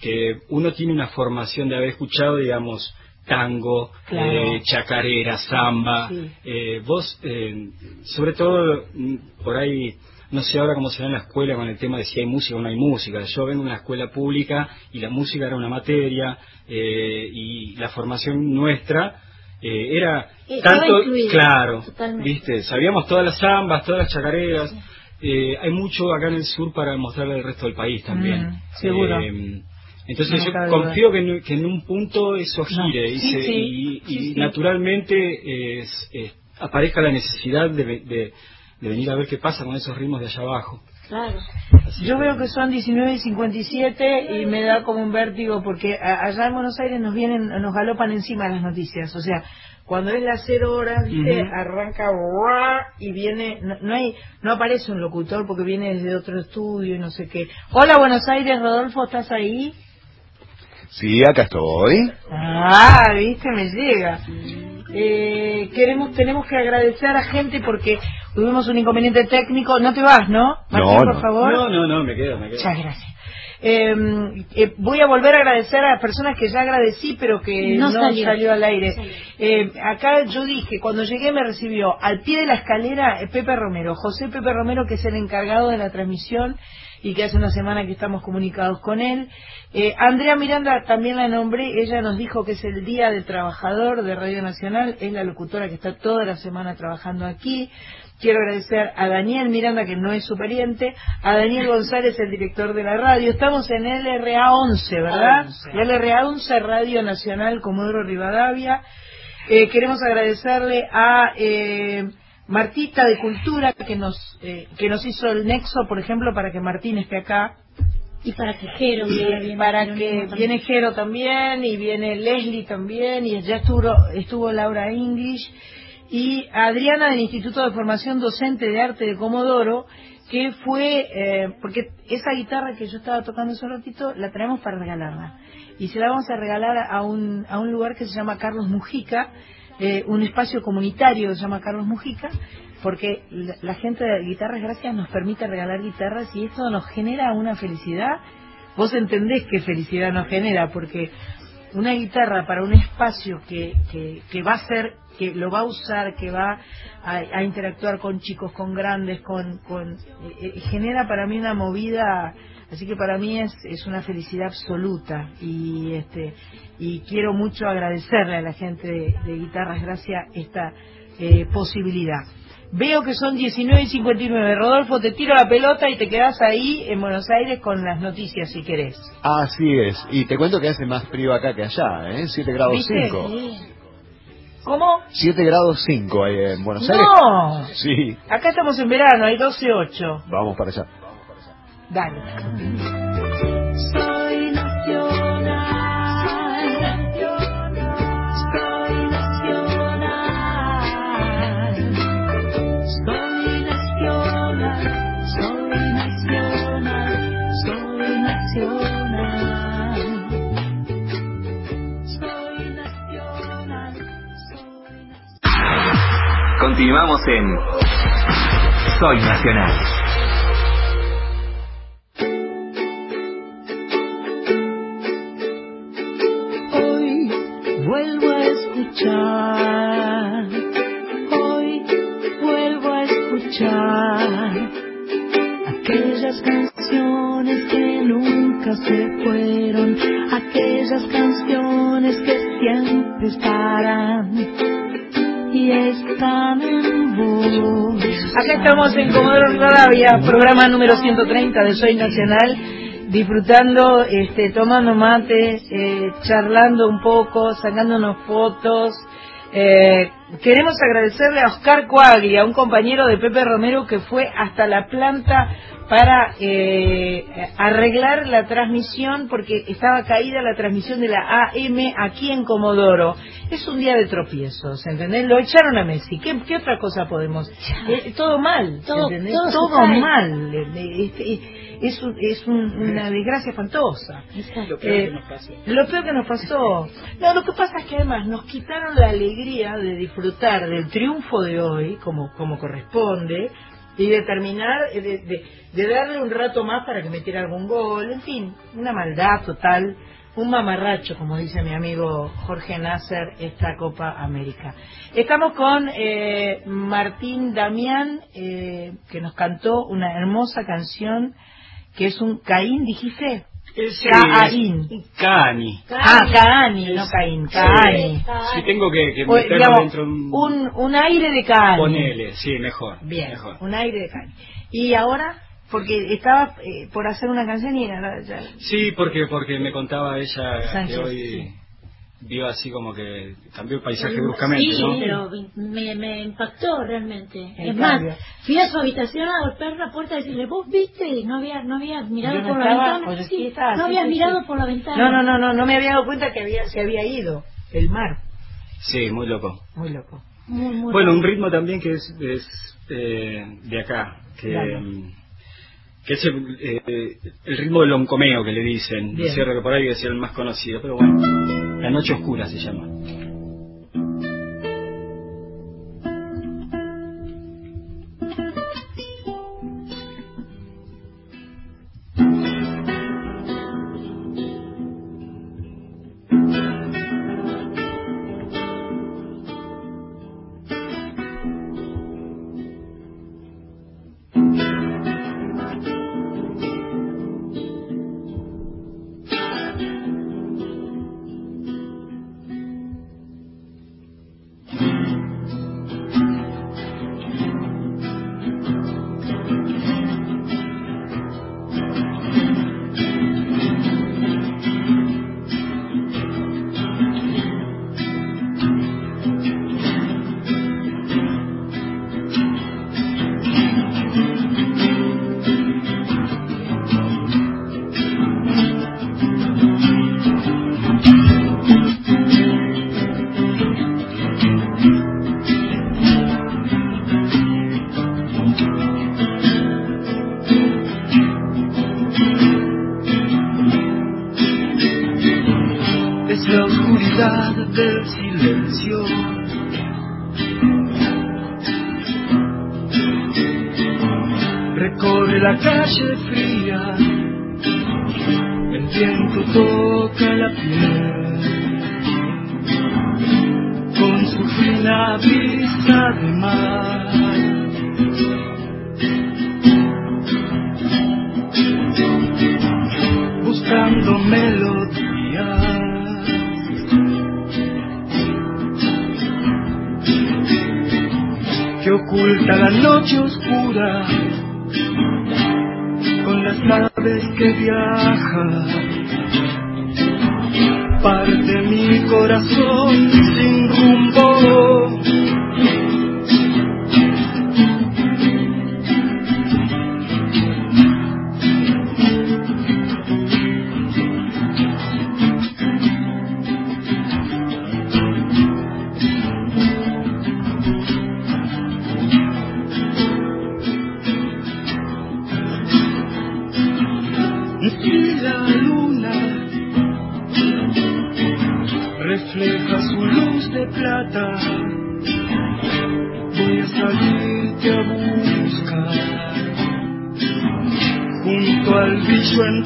que uno tiene una formación de haber escuchado, digamos, tango, Claro. eh, chacarera, samba. Sí. Eh, vos, eh, sobre todo, mm, por ahí, no sé ahora cómo será en la escuela con el tema de si hay música o no hay música. Yo vengo de una escuela pública y la música era una materia eh, y la formación nuestra eh, era Estaba tanto, incluida, claro, totalmente. viste, sabíamos todas las zambas, todas las chacareras. Eh, hay mucho acá en el sur para mostrarle al resto del país también. Mm, seguro. Eh, entonces No yo confío que en, que en un punto eso No. gire y, se- sí. y- Sí, y sí. naturalmente es- es- aparezca la necesidad de, de- de venir a ver qué pasa con esos ritmos de allá abajo. Claro. Yo veo que son 19 y 57 y me da como un vértigo porque a- allá en Buenos Aires nos vienen, nos galopan encima las noticias. O sea, cuando es las cero horas, ¿viste? Ujú. arranca ¡guau! y viene, no, no hay, no aparece un locutor porque viene desde otro estudio y no sé qué. Hola Buenos Aires, Rodolfo, ¿estás ahí? Sí, acá estoy. Ah, viste, me llega. Eh, queremos, tenemos que agradecer a gente porque tuvimos un inconveniente técnico. No te vas, ¿no? Martín, No, por favor. No, no, no, me quedo, me quedo. Muchas gracias. Eh, eh, voy a volver a agradecer a las personas que ya agradecí, pero que no, No salió. salió. al aire. Salió. Eh, acá yo dije, cuando llegué me recibió al pie de la escalera eh, Pepe Romero, José Pepe Romero, que es el encargado de la transmisión y que hace una semana que estamos comunicados con él. Eh, Andrea Miranda también la nombré, ella nos dijo que es el Día del Trabajador de Radio Nacional, es la locutora que está toda la semana trabajando aquí. Quiero agradecer a Daniel Miranda, que no es su pariente, a Daniel González, el director de la radio. Estamos en LRA 11, ¿verdad? LRA 11, Radio Nacional Comodoro Rivadavia. Eh, queremos agradecerle a eh, Martita de Cultura, que nos, eh, que nos hizo el nexo, por ejemplo, para que Martín esté acá. Y para que Jero viene, viene para viene que también. viene Jero también y viene Leslie también y ya estuvo, estuvo Laura English y Adriana del Instituto de Formación Docente de Arte de Comodoro que fue eh, porque esa guitarra que yo estaba tocando hace un ratito la traemos para regalarla. Y se la vamos a regalar a un, a un lugar que se llama Carlos Mujica eh, un espacio comunitario que se llama Carlos Mujica porque la, gente de Guitarras Gracias nos permite regalar guitarras y esto nos genera una felicidad. Vos entendés qué felicidad nos genera, porque una guitarra para un espacio que, que, que va a ser, que lo va a usar, que va a, a interactuar con chicos, con grandes, con, con eh, eh, genera para mí una movida, así que para mí es, es una felicidad absoluta y este y quiero mucho agradecerle a la gente de, de Guitarras Gracias esta eh, posibilidad. Veo que son 19 y 59. Rodolfo, te tiro la pelota y te quedas ahí en Buenos Aires con las noticias si querés. Así es. Y te cuento que hace más frío acá que allá, ¿eh? 7 grados ¿Viste? 5. Sí. ¿Cómo? 7 grados 5 ahí en Buenos Aires. No, Sí, acá estamos en verano, hay 12.8. vamos para allá. Dale. Continuamos en Soy Nacional. Hoy vuelvo a escuchar, hoy vuelvo a escuchar aquellas canciones que nunca se fueron, aquellas canciones que siempre estarán Acá estamos en Comodoro Rivadavia, programa número 130 de Soy Nacional, disfrutando, este, tomando mate, eh, charlando un poco, sacándonos fotos. Eh, queremos agradecerle a Oscar Coaglia, un compañero de Pepe Romero que fue hasta la planta para eh, arreglar la transmisión porque estaba caída la transmisión de la AM aquí en Comodoro. Es un día de tropiezos, ¿entendés? Lo echaron a Messi. ¿Qué, qué otra cosa podemos? Eh, todo mal, Todo- ¿entendés? todo mal. Eh, eh, este, Es, un- es un- una desgracia espantosa. Exacto. Eh, lo peor que nos pasó. No, lo que pasa es que además nos quitaron la alegría de disfrutar del triunfo de hoy, como, como corresponde, y de terminar, eh, de, de- de darle un rato más para que metiera algún gol, en fin, una maldad total. un mamarracho, como dice mi amigo Jorge Nasser, esta Copa América. Estamos con eh, Martín Damián, eh, que nos cantó una hermosa canción que es un Caín, dijiste. Es, Caín. es Cani. Ah, Caani, no Caín, Caani. Si tengo que, que meterlo digamos, dentro de un... un, un aire de Caani. Ponele, sí, mejor. Bien, Mejor. un aire de Caani. Y ahora, porque estaba eh, por hacer una canción y ya... Sí, porque porque me contaba ella Sánchez, que hoy sí. Vio así como que cambió el paisaje bruscamente, Sí, ¿no? pero me, me impactó realmente. El es más, fui a su habitación a golpear la puerta y decirle, ¿vos viste? Y no había, no había mirado no por la ventana. Sí, estaba, no sí, había sí, mirado sí. por la ventana. No, no, no, no, no me había dado cuenta que había, se había ido el mar. Sí, muy loco. Muy loco. Muy, muy Bueno, un ritmo también que es, es, eh, de acá, que, que es el, eh, el ritmo del oncomeo que le dicen, ¿no es cierto? Que por ahí es el más conocido, pero bueno, La Noche Oscura se llama.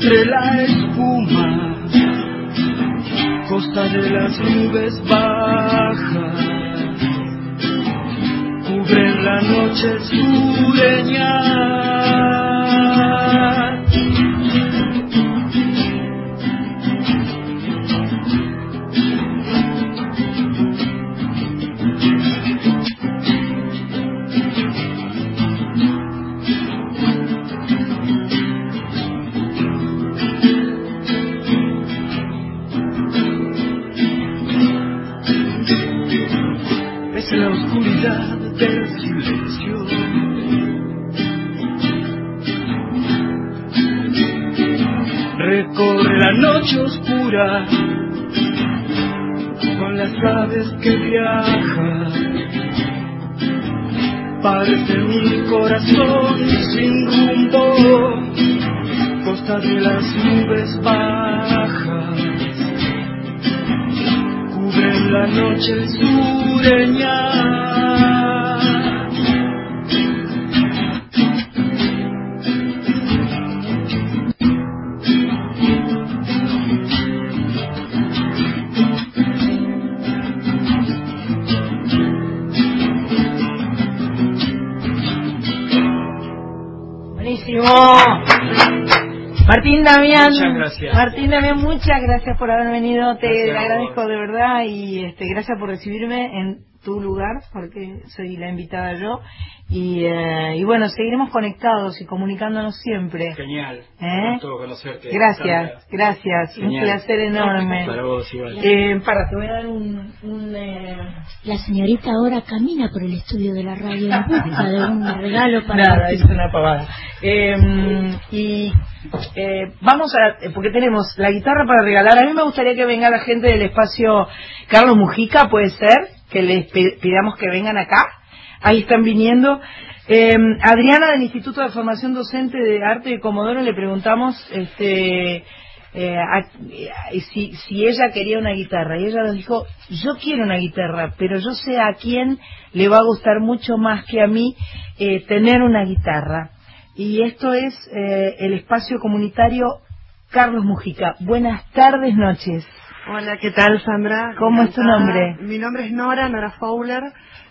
Entre la espuma, costa de las nubes gracias. Martín Damián, muchas gracias por haber venido, te Gracias agradezco de verdad y este, gracias por recibirme en tu lugar, porque soy la invitada yo. Y, eh, y bueno, seguiremos conectados y comunicándonos siempre. Genial. ¿Eh? Gusto conocerte. Gracias, Sandra. gracias, un placer enorme. Para vos igual. Eh, para, te voy a dar un... un, eh, La señorita ahora camina por el estudio de la radio en busca de un [laughs] regalo para Nada, es una pavada. Eh, y eh, vamos a, porque tenemos la guitarra para regalar. A mí me gustaría que venga la gente del espacio Carlos Mujica, puede ser, que les pi- pidamos que vengan acá. Ahí están viniendo. Eh, Adriana del Instituto de Formación Docente de Arte de Comodoro le preguntamos este, eh, a- eh, si, si ella quería una guitarra y ella nos dijo yo quiero una guitarra pero yo sé a quién le va a gustar mucho más que a mí eh, tener una guitarra y esto es el espacio comunitario Carlos Mujica buenas tardes noches Hola, ¿qué tal, Sandra? ¿Cómo es tu nombre? Mi nombre es Nora, Nora Fowler.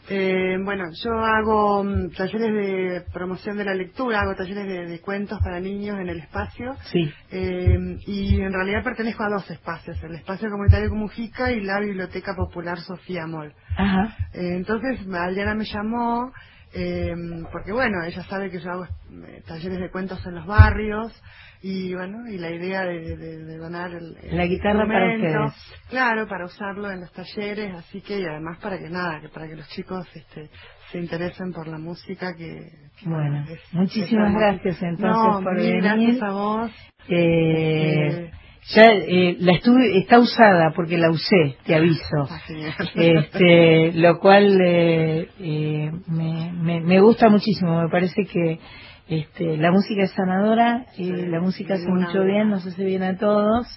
Eh, bueno, yo hago mm, talleres de promoción de la lectura, hago talleres de, de cuentos para niños en el espacio. sí Eh, y en realidad pertenezco a dos espacios, el espacio comunitario Mujica y la Biblioteca Popular Sofía Mol. ajá Eh, entonces Adriana me llamó eh, porque bueno, ella sabe que yo hago eh, talleres de cuentos en los barrios y bueno, y la idea de, de- de donar el, el La guitarra para ustedes. Claro, para usarlo en los talleres, así que y además para que nada, que para que los chicos este, se interesen por la música que, que, Bueno, es- muchísimas gracias, entonces, No, por venir. gracias a vos. Eh, Eh, ya eh, la estuve, está usada porque la usé, te aviso. [laughs] Este, lo cual eh, eh, me, me, me gusta muchísimo. Me parece que este, la música es sanadora, y la música hace mucho bien, nos hace bien a todos.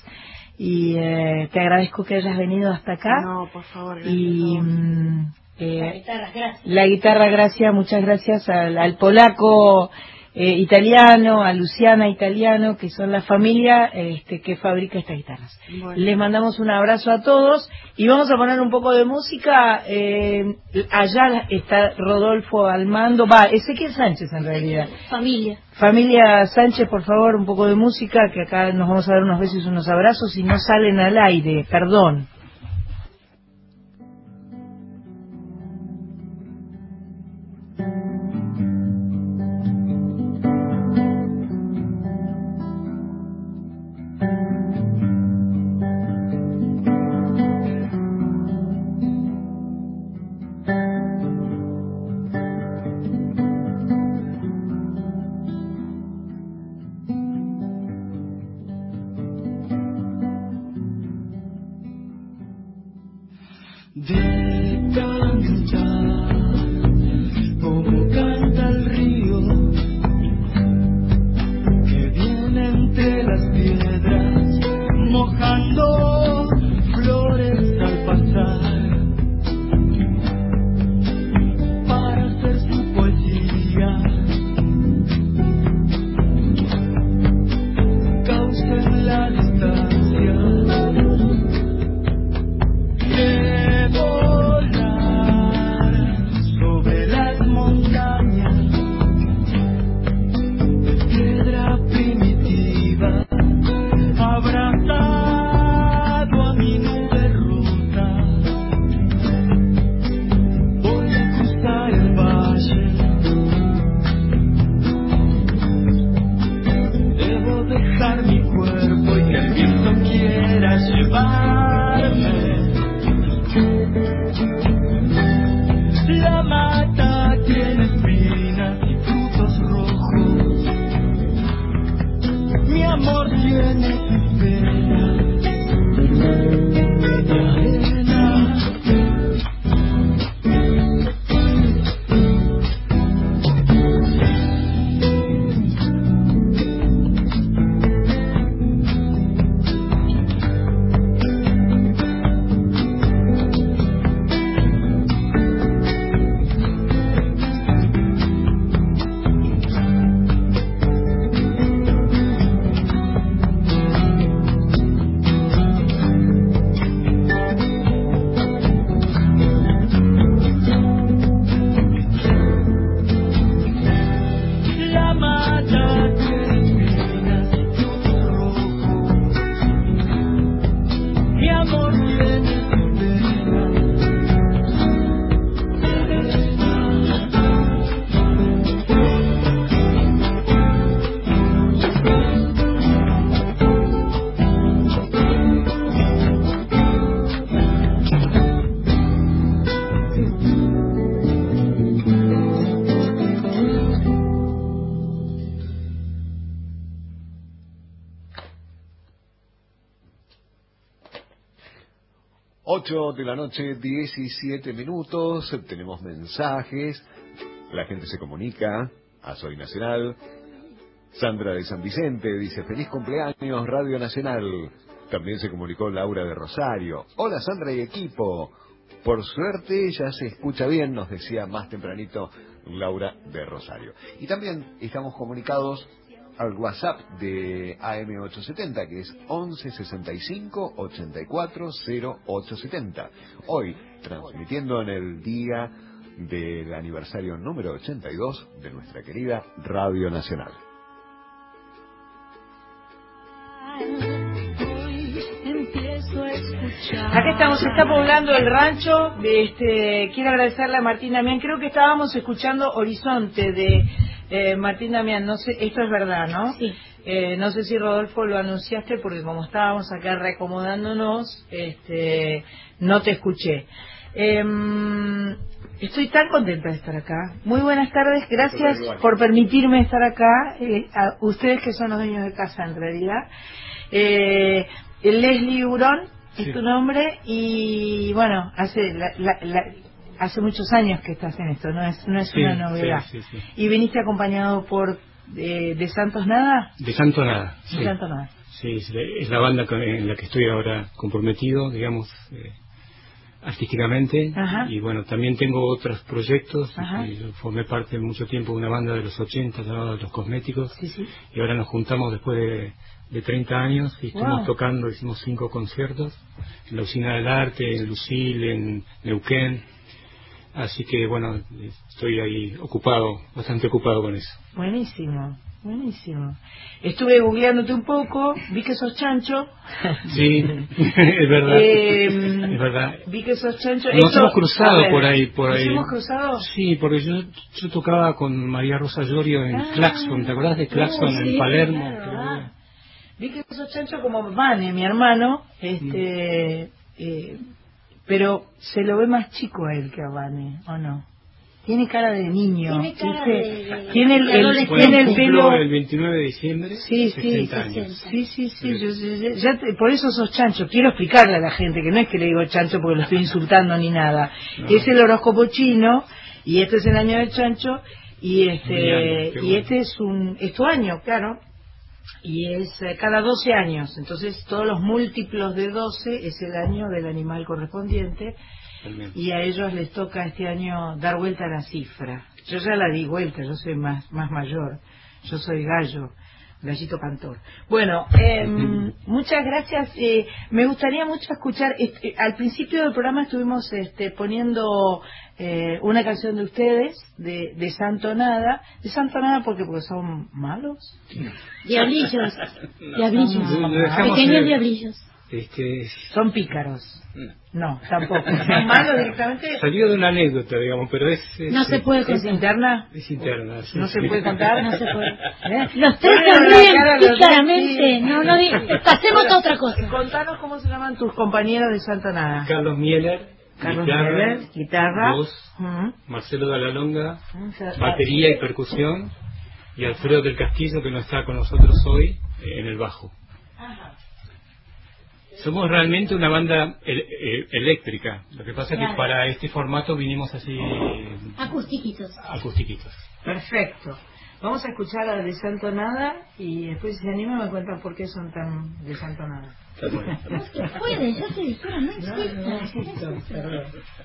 Y eh, te agradezco que hayas venido hasta acá. No, por favor, gracias y mm, eh, gracias. la guitarra, gracias, muchas gracias al, al polaco eh, italiano, a Luciana italiano, que son la familia este, que fabrica estas guitarras. Bueno. Les mandamos un abrazo a todos y vamos a poner un poco de música. eh, allá está Rodolfo Almando, va, Ezequiel Sánchez en realidad. Familia. Familia Sánchez, por favor, un poco de música, que acá nos vamos a dar unos besos y unos abrazos y no salen al aire, perdón. 8 de la noche, 17 minutos. Tenemos mensajes. La gente se comunica a Soy Nacional. Sandra de San Vicente dice, feliz cumpleaños, Radio Nacional. También se comunicó Laura de Rosario. Hola Sandra y equipo. Por suerte ya se escucha bien, nos decía más tempranito Laura de Rosario. Y también estamos comunicados al WhatsApp de AM870, que es 1165 84 0870. Hoy, transmitiendo en el día del aniversario número 82 de nuestra querida Radio Nacional. Acá estamos, se está poblando el rancho. Este, quiero agradecerle a Martín Damián. Creo que estábamos escuchando Horizonte de eh, Martín Damián. No sé, esto es verdad, ¿no? Sí. Eh, no sé si Rodolfo lo anunciaste porque como estábamos acá reacomodándonos, este, no te escuché. Em, estoy tan contenta de estar acá. Muy buenas tardes, gracias por permitirme estar acá. eh, a ustedes que son los dueños de casa en realidad. Eh, Leslie Hurón es Sí. tu nombre y bueno, hace la- la- la- hace muchos años que estás en esto, no es no es Sí, una novedad. sí, sí, sí. Y viniste acompañado por eh, de Santos Nada, De Santo Nada. de Santos Nada. Sí, es la, banda en la que estoy ahora comprometido, digamos, eh, artísticamente. Ajá. Y bueno, también tengo otros proyectos. Y yo formé parte mucho tiempo de una banda de los 80 llamada Los Cosméticos. Y ahora nos juntamos después de, de 30 años y estuvimos Wow. tocando, hicimos cinco conciertos en la Usina del Arte, en Lucil, en Neuquén. Así que bueno, estoy ahí ocupado, bastante ocupado con eso. Buenísimo, buenísimo. Estuve googleándote un poco, vi que sos chancho. [laughs] Sí, es verdad. Eh, es verdad. Vi que sos chancho. Nos Esto- hemos cruzado ver, por ahí, por ¿nos ahí. hemos cruzado? Sí, porque yo, yo tocaba con María Rosa Llorio en Ah, Claxon, ¿te acordás de Claxon sí, en Palermo? claro, ah. Vi que sos chancho como Vane, mi hermano, este, eh, pero se lo ve más chico a él que a Vane, ¿o no? Tiene cara de niño. Tiene cara el, el- tiene el pelo... el 29 de diciembre, Sí, sí, 60 años. 60. Sí, sí, sí, yo- yo- yo- ya te- por eso sos chancho. Quiero explicarle a la gente que no es que le digo chancho porque lo estoy insultando ni nada. No. Es el horóscopo chino y este es el año del chancho y año, este y bueno. este es un es tu año, claro. Y es eh, cada 12 años, entonces todos los múltiplos de 12 es el año del animal correspondiente. Y a ellos les toca este año dar vuelta a la cifra. Yo ya la di vuelta, yo soy más, más mayor, yo soy gallo, gallito cantor. Bueno, em, [laughs] muchas gracias. eh, me gustaría mucho escuchar, este, al principio del programa estuvimos este, poniendo eh, una canción de ustedes, de, de Santo Nada, de Santo Nada porque, porque son malos. Diablillos. [laughs] Diablillos. Pequeños en- diablillos. Este, Son pícaros. no. No, tampoco. Son malos directamente. [laughs] Salió de una anécdota, digamos, pero es... es- No se puede ¿Es contar. interna? Es interna. sí, ¿No sí. se puede contar? No se puede. [laughs] ¿Eh? Los tres sonríen sí. No, no, pasemos a otra cosa. Contanos cómo se llaman tus compañeros de Santa Nada. Carlos Mieler, Carlos guitarra, Miller, guitarra. voz, Ujú. Marcelo Dalalonga, batería y percusión, y Alfredo del Castillo, que no está con nosotros hoy, eh, en el bajo. Somos realmente una banda el- eh, eléctrica. Lo que pasa es Claro. que para este formato vinimos así Acustiquitos. acustiquitos. Perfecto. Vamos a escuchar a de Santo Nada y después si se animan me cuentan por qué son tan de Santo Nada. Puede, ya te dijeron, no No, no, existe. insisto, perdón.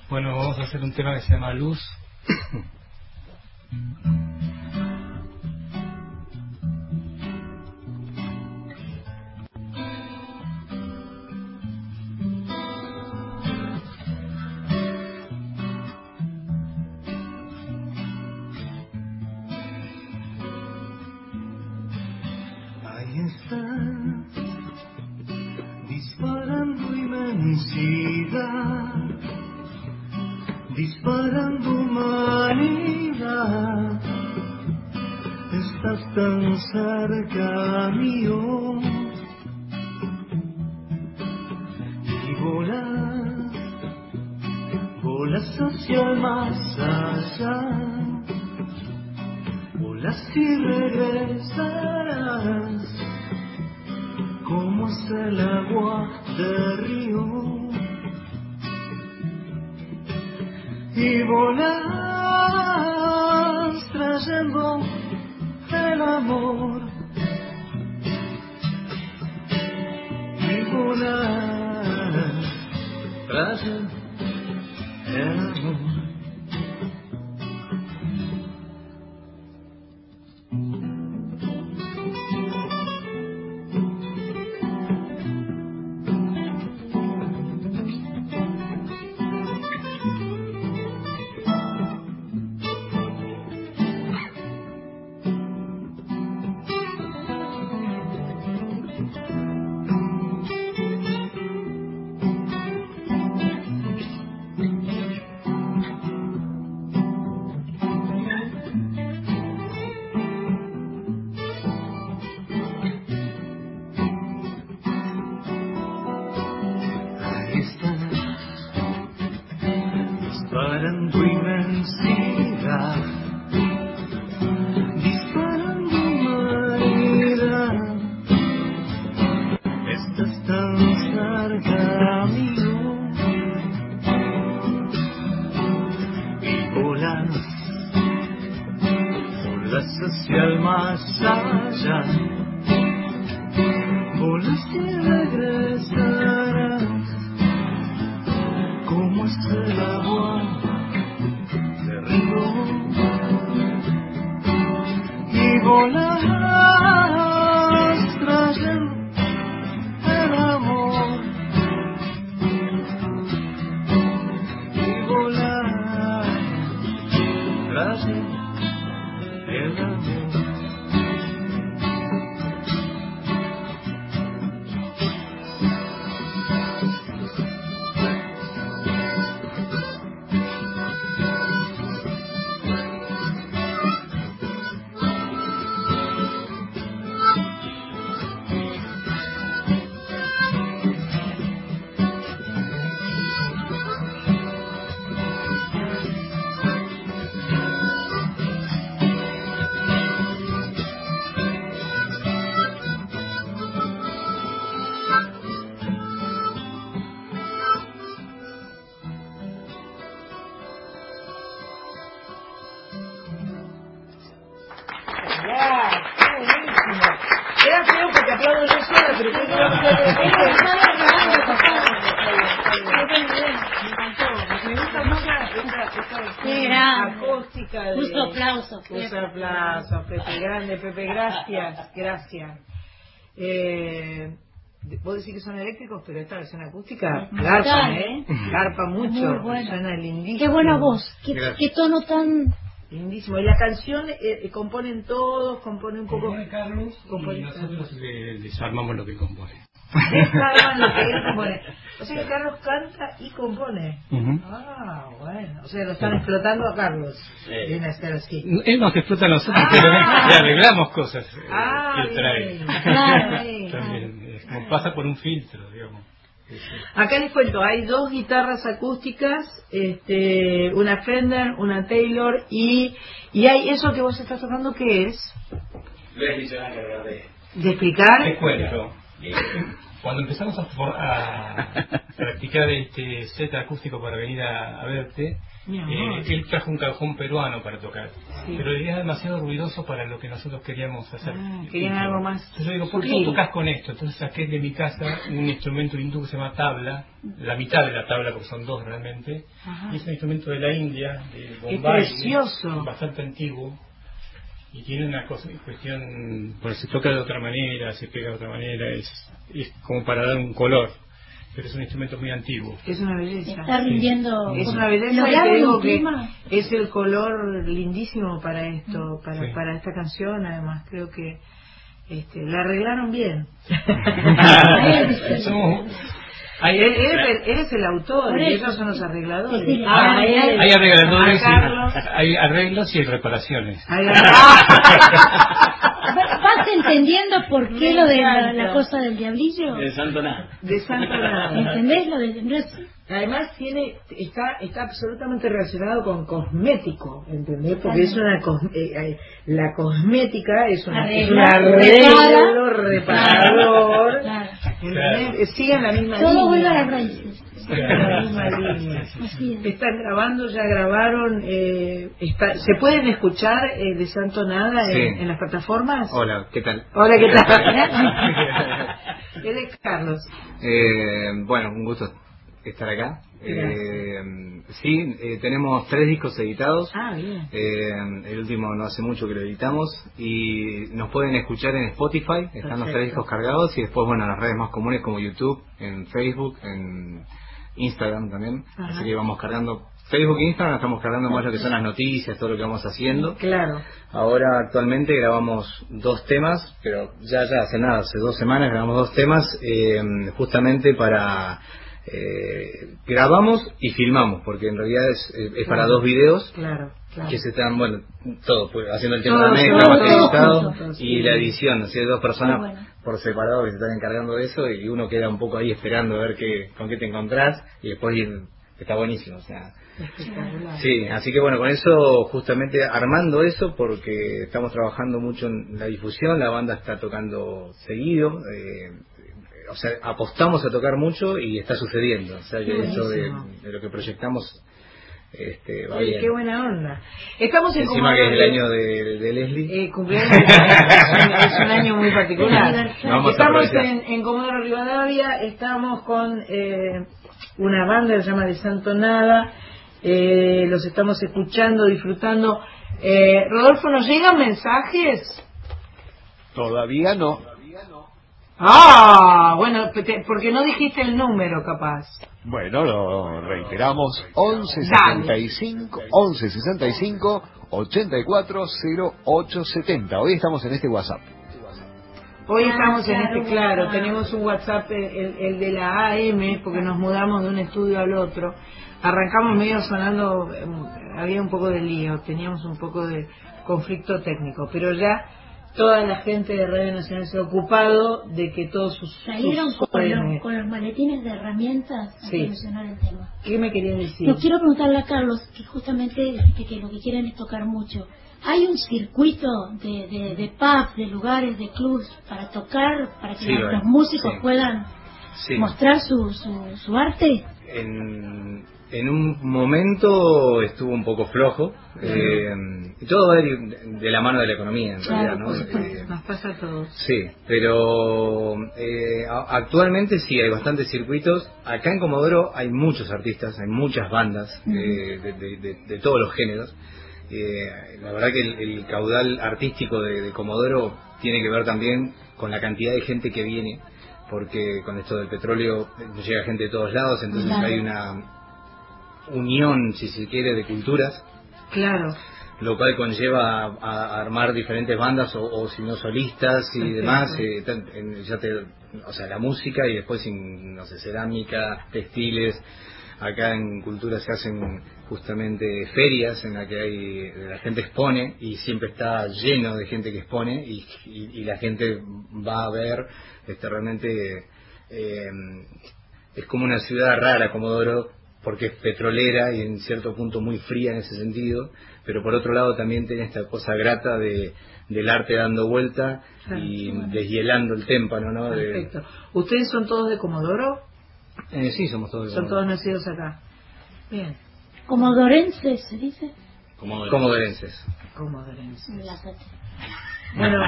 Bueno, vamos a hacer un tema que se llama Luz. [laughs] inmensidad, disparando humanidad. Estás tan cerca mío y volas, volas hacia el más allá. Volas y regresarás como es el agua se rió y volás trayendo el amor y volás trayendo el amor. Hacia Vos decís que son eléctricos, pero esta versión acústica garpa. ¿eh? Garpa mucho. Muy buena. Suena lindísimo. Qué buena voz. Qué, qué tono tan... Lindísimo. Y la canción eh, eh, componen todos, componen un poco... Compone Carlos Compone y nosotros le desarmamos lo que compone. Descargan lo que él compone. [laughs] O sea que Carlos canta y compone. Ujú. Ah, bueno. O sea, lo están explotando a Carlos. Eh. Viene a ser así. Él nos explota a nosotros, pero le arreglamos cosas eh, Ah, que trae. bien. Claro, bien, [laughs] También, es como pasa por un filtro, digamos. Acá les cuento, hay dos guitarras acústicas, este, una Fender, una Taylor y, y hay eso que vos estás tocando que es de, de explicar. Te cuento. Eh, Cuando empezamos a, [laughs] practicar este set acústico para venir a, a verte, eh, él trajo un cajón peruano para tocar. Sí. Pero era demasiado ruidoso para lo que nosotros queríamos hacer. Ah, querían algo más Entonces yo digo, ¿por qué no tocas con esto? Entonces saqué de mi casa un instrumento hindú que se llama tabla, la mitad de la tabla, porque son dos realmente. Ajá. Y es un instrumento de la India, de ¡Qué Bombay, precioso! bastante antiguo. Y tiene una cosa, cuestión, porque se toca de otra manera, se pega de otra manera, es, es como para dar un color. Pero es un instrumento muy antiguo. Es una belleza. Está rindiendo... Es una belleza y ¿Lograron te digo que es el color lindísimo para esto, para, Sí. para esta canción. Además, creo que este, la arreglaron bien. [laughs] Somos- hay, Él- Eres, el- autor y ellos son los arregladores. Sí. Ah, Ah, él. hay arregladores, y, hay arreglos y hay reparaciones. Hay- Va- ¿Vas [laughs] entendiendo por qué lo de la, cosa del diablillo? De Santo Nada. de. ¿Entendés lo de... no es- Además tiene está está absolutamente relacionado con cosmético, ¿entendés? Porque es una eh, eh, la cosmética es, una, es un arreglo repara. reparador. Claro. Siguen la misma Todo línea. vuelve a las raíces. La misma línea. Están grabando, ya grabaron. Eh, está- ¿Se pueden escuchar eh, de Santo Nada en, Sí. en las plataformas? Hola, ¿qué tal? Hola, ¿qué tal? [laughs] [laughs] Él es Carlos. Eh, bueno, un gusto estar acá. Eh, sí, eh, tenemos tres discos editados. Ah, bien. Eh, el último no hace mucho que lo editamos y nos pueden escuchar en Spotify, están los tres discos cargados y después, bueno, en las redes más comunes como YouTube, en Facebook, en Instagram también. Ajá. Así que vamos cargando Facebook e Instagram, estamos cargando más lo que son las noticias, todo lo que vamos haciendo. Claro. Ahora actualmente grabamos dos temas, pero ya ya hace nada, hace dos semanas grabamos dos temas eh, justamente para eh, grabamos y filmamos, porque en realidad es, para dos videos Claro, claro. que se están, bueno, todo, pues, haciendo el tema de la mezcla, masterizado y la edición, así de dos personas bueno. Por separado que se están encargando de eso y uno queda un poco ahí esperando a ver qué, con qué te encontrás y después ir- está buenísimo, o sea. Sí, así que bueno, con eso, justamente armando eso, porque estamos trabajando mucho en la difusión, la banda está tocando seguido, eh, o sea, apostamos a tocar mucho y está sucediendo, o sea, que eso de lo que proyectamos este, va Oye, bien. qué buena onda. Estamos en Encima que es el Comodoro- año de, de Leslie. Eh, cumpleaños Leslie. es un año muy particular. [laughs] Vamos estamos en, en Comodoro Rivadavia, estamos con eh, una banda que se llama De Santo Nada, eh, los estamos escuchando, disfrutando. Eh, Rodolfo, ¿nos llegan mensajes? Todavía no. Ah, bueno, porque no dijiste el número, capaz. Bueno, lo reiteramos. 11 Dale. 65 11 65 84 08 70. Hoy estamos en este WhatsApp. Hoy Ah, estamos en este, claro, tenemos un WhatsApp, el, el- el de la AM, porque nos mudamos de un estudio al otro. Arrancamos medio sonando, eh, había un poco de lío, teníamos un poco de conflicto técnico, pero ya toda la gente de Radio Nacional se ha ocupado de que todos sus... Salieron sus con los, con los maletines de herramientas a Sí. solucionar el tema. ¿Qué me querían decir? Yo quiero preguntarle a Carlos, que justamente que lo que quieren es tocar mucho. ¿Hay un circuito de, de, de pubs, de lugares, de clubs para tocar, para que Sí, los, músicos Sí. puedan Sí. mostrar su, su, su arte? en, en un momento estuvo un poco flojo. eh, y todo va de, de la mano de la economía, en Claro, realidad, ¿no? Eh, nos pasa a todos. Sí, pero eh, actualmente sí hay bastantes circuitos. Acá en Comodoro hay muchos artistas, hay muchas bandas eh, de, de- de- de todos los géneros. Eh, la verdad que el, el caudal artístico de, Comodoro tiene que ver también con la cantidad de gente que viene, porque con esto del petróleo llega gente de todos lados, entonces Claro. hay una unión, si se quiere, de culturas Claro. lo cual conlleva a, a armar diferentes bandas o, o si no solistas y demás eh, tan- en- ya te, o sea la música y después sin, no sé cerámica textiles acá en cultura se hacen justamente ferias en la que hay la gente expone y siempre está lleno de gente que expone y, y- y la gente va a ver este realmente eh, es como una ciudad rara Comodoro porque es petrolera y en cierto punto muy fría en ese sentido, pero por otro lado también tiene esta cosa grata de del arte dando vuelta Claro, y bueno. deshielando el témpano, ¿no? De- Perfecto. ¿Ustedes son todos de Comodoro? eh, sí, somos todos de Son Comodoro. todos nacidos acá. Bien. Comodorense, se dice. comodorenses. Comodorenses. Bueno,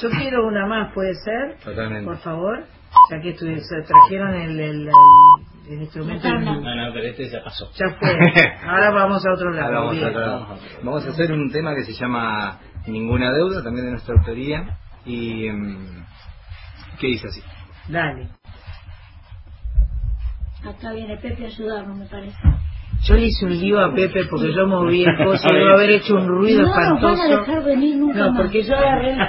yo quiero una más, ¿puede ser? Totalmente. Por favor. Ya que trajeron el, el, el- el instrumento. No, no, pero este ya pasó. Ya fue. [laughs] Ahora vamos a otro lado. Vamos, a, vamos hacer un tema que se llama Ninguna Deuda, también de nuestra autoría, y mm, que dice así. Dale. Acá viene Pepe a ayudarnos, me parece. Yo le hice un lío a Pepe porque yo moví el coso, [laughs] debo haber hecho un ruido no nos van a espantoso. dejar venir nunca No, más. porque yo agarré el,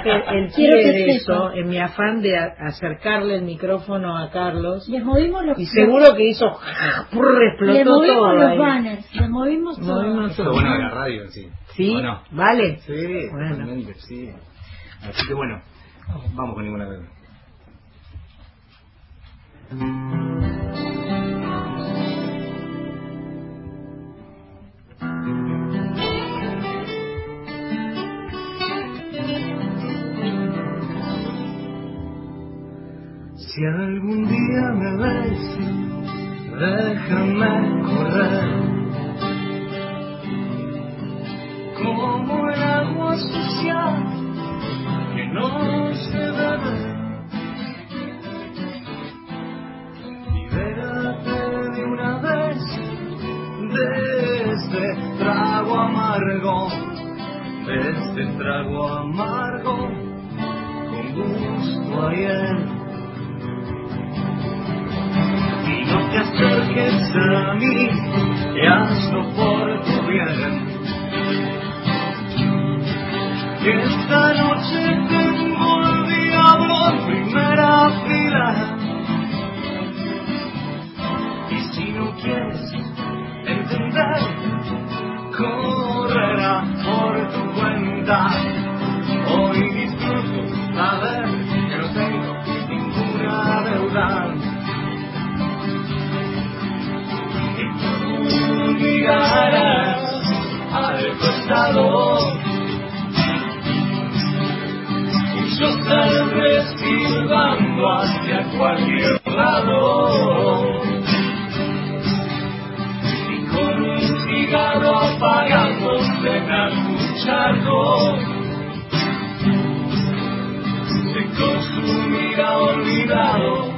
el pie de sepa. eso en mi afán de a- acercarle el micrófono a Carlos. Les movimos los Y seguro que hizo... Le explotó movimos todo. los ahí. banners, le movimos todo. Movimos Esto todo. bueno de la radio en sí. ¿Sí? ¿O no? ¿Vale? Sí, Bueno. sí. Así que bueno, vamos con Ninguna Deuda. Si algún día me ves déjame correr. Como el agua sucia que no se bebe. Libérate de una vez de este trago amargo, de este trago amargo, con gusto a no te acerques a mí, y hazlo por tu bien. Esta noche tengo al diablo en primera fila. Y yo saldré silbando hacia cualquier lado. Y con un cigarro apagándose en algún. Se consumirá olvidado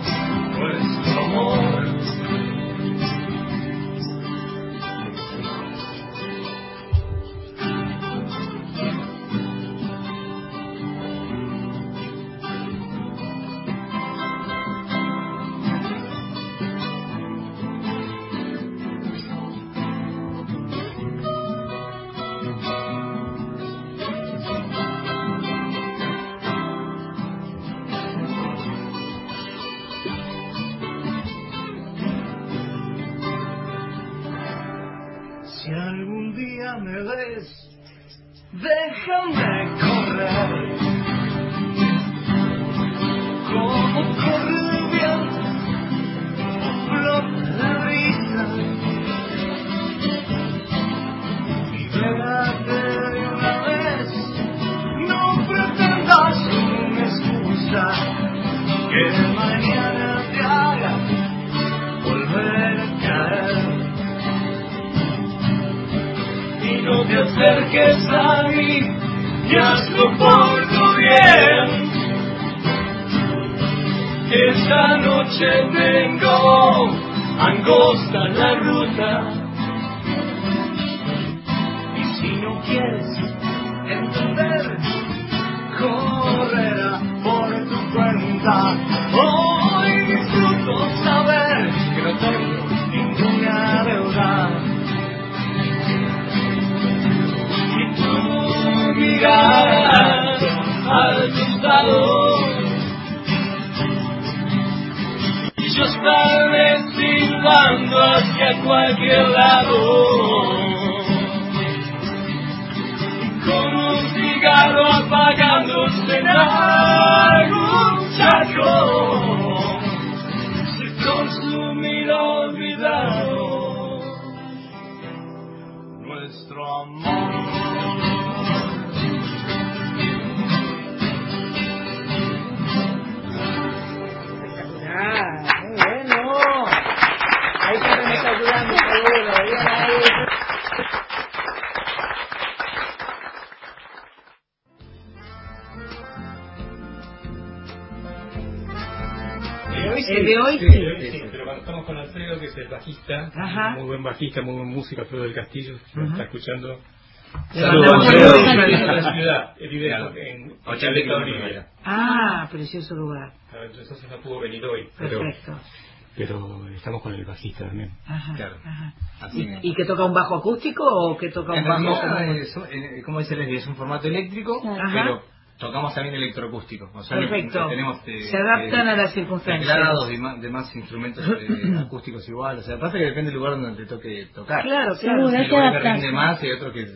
buen bajista, muy buen músico, Alfredo del Castillo, está escuchando. Saludos, Alfredo, la ciudad, vive Claro. en 80 de kilómetros. Ah, precioso lugar. Claro, Entonces no pudo venir hoy, pero, Perfecto. pero estamos con el bajista también. Ajá, Claro. ajá. Así que- ¿Y que toca un bajo acústico o que toca un bajo como- es, eh, como dice Leslie, es un formato eléctrico, Ajá. pero tocamos también electroacústico. O sea, Perfecto. tenemos eh, Se adaptan eh, a las circunstancias. teclados y más, demás instrumentos eh, [laughs] acústicos igual. O sea, pasa que depende del lugar donde te toque tocar. Claro, claro. Hay hay que lugares que adaptarse. rinde más y hay otros que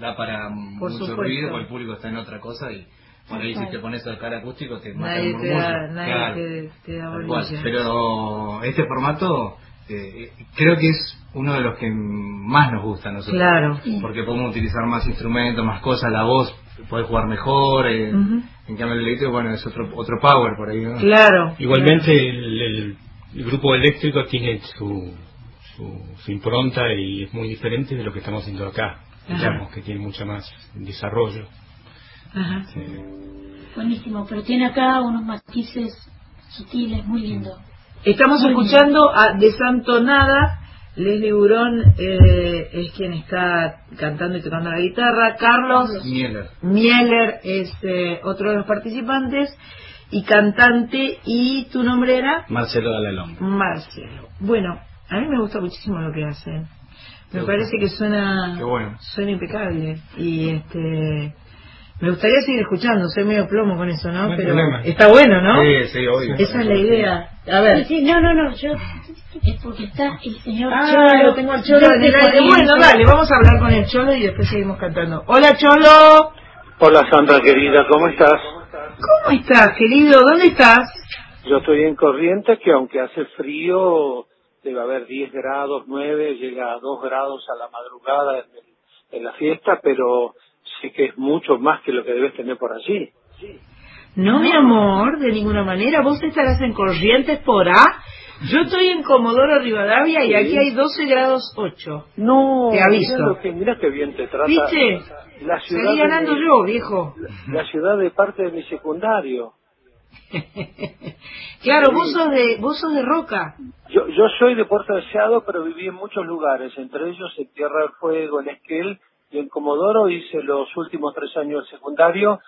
da para mucho supuesto. ruido, porque el público está en otra cosa y por ahí si te pones a tocar acústico te mata el Nadie te da, nadie Claro. te, te da bolilla. Pero este formato eh, creo que es uno de los que más nos gusta a nosotros. Claro. Porque podemos utilizar más instrumentos, más cosas, la voz puede jugar mejor. eh. En cambio el eléctrico, bueno, es otro otro power por ahí. ¿no? Claro. Igualmente el, el- el grupo eléctrico tiene su, su, su impronta y es muy diferente de lo que estamos haciendo acá, Ajá. digamos, que tiene mucho más desarrollo. Ajá. Sí. Buenísimo, pero tiene acá unos matices sutiles, muy lindo. Estamos Muy escuchando a Desantonada. Leslie Burón eh, es quien está cantando y tocando la guitarra. Carlos Mieler. Mieler es eh, otro de los participantes y cantante. ¿Y tu nombre era? Marcelo Dalalón. Marcelo. Bueno, a mí me gusta muchísimo lo que hacen. Me parece que suena, bueno. suena impecable. Y este me gustaría seguir escuchando. Soy medio plomo con eso, ¿no? No hay Pero problema. está bueno, ¿no? Sí, sí, obvio. Esa es la idea. A ver. Sí, sí, no, no, no, yo, es porque está el señor Ah, Cholo. lo tengo al Cholo en el aire. Bueno, dale, vamos a hablar con el Cholo y después seguimos cantando. Hola, Cholo. Hola Sandra querida, ¿cómo estás? ¿Cómo estás, querido? ¿Dónde estás? Yo estoy en Corrientes, que aunque hace frío, debe haber 10 grados, 9, llega a 2 grados a la madrugada en, en la fiesta, pero sí que es mucho más que lo que debes tener por allí. No, mi amor, de ninguna manera. Vos estarás en Corrientes por A. Yo estoy en Comodoro Rivadavia y aquí hay 12 grados 8. No, Te aviso. Mira, lo que, mira qué bien te trata. ¿Viste? La ciudad Salí ganando mi- yo, viejo. La ciudad de parte de mi secundario. [laughs] Claro, Sí. vos sos de, vos sos de Roca. Yo, yo soy de Puerto Deseado, pero viví en muchos lugares, entre ellos en Tierra del Fuego, en Esquel y en Comodoro. Hice los últimos tres años del secundario.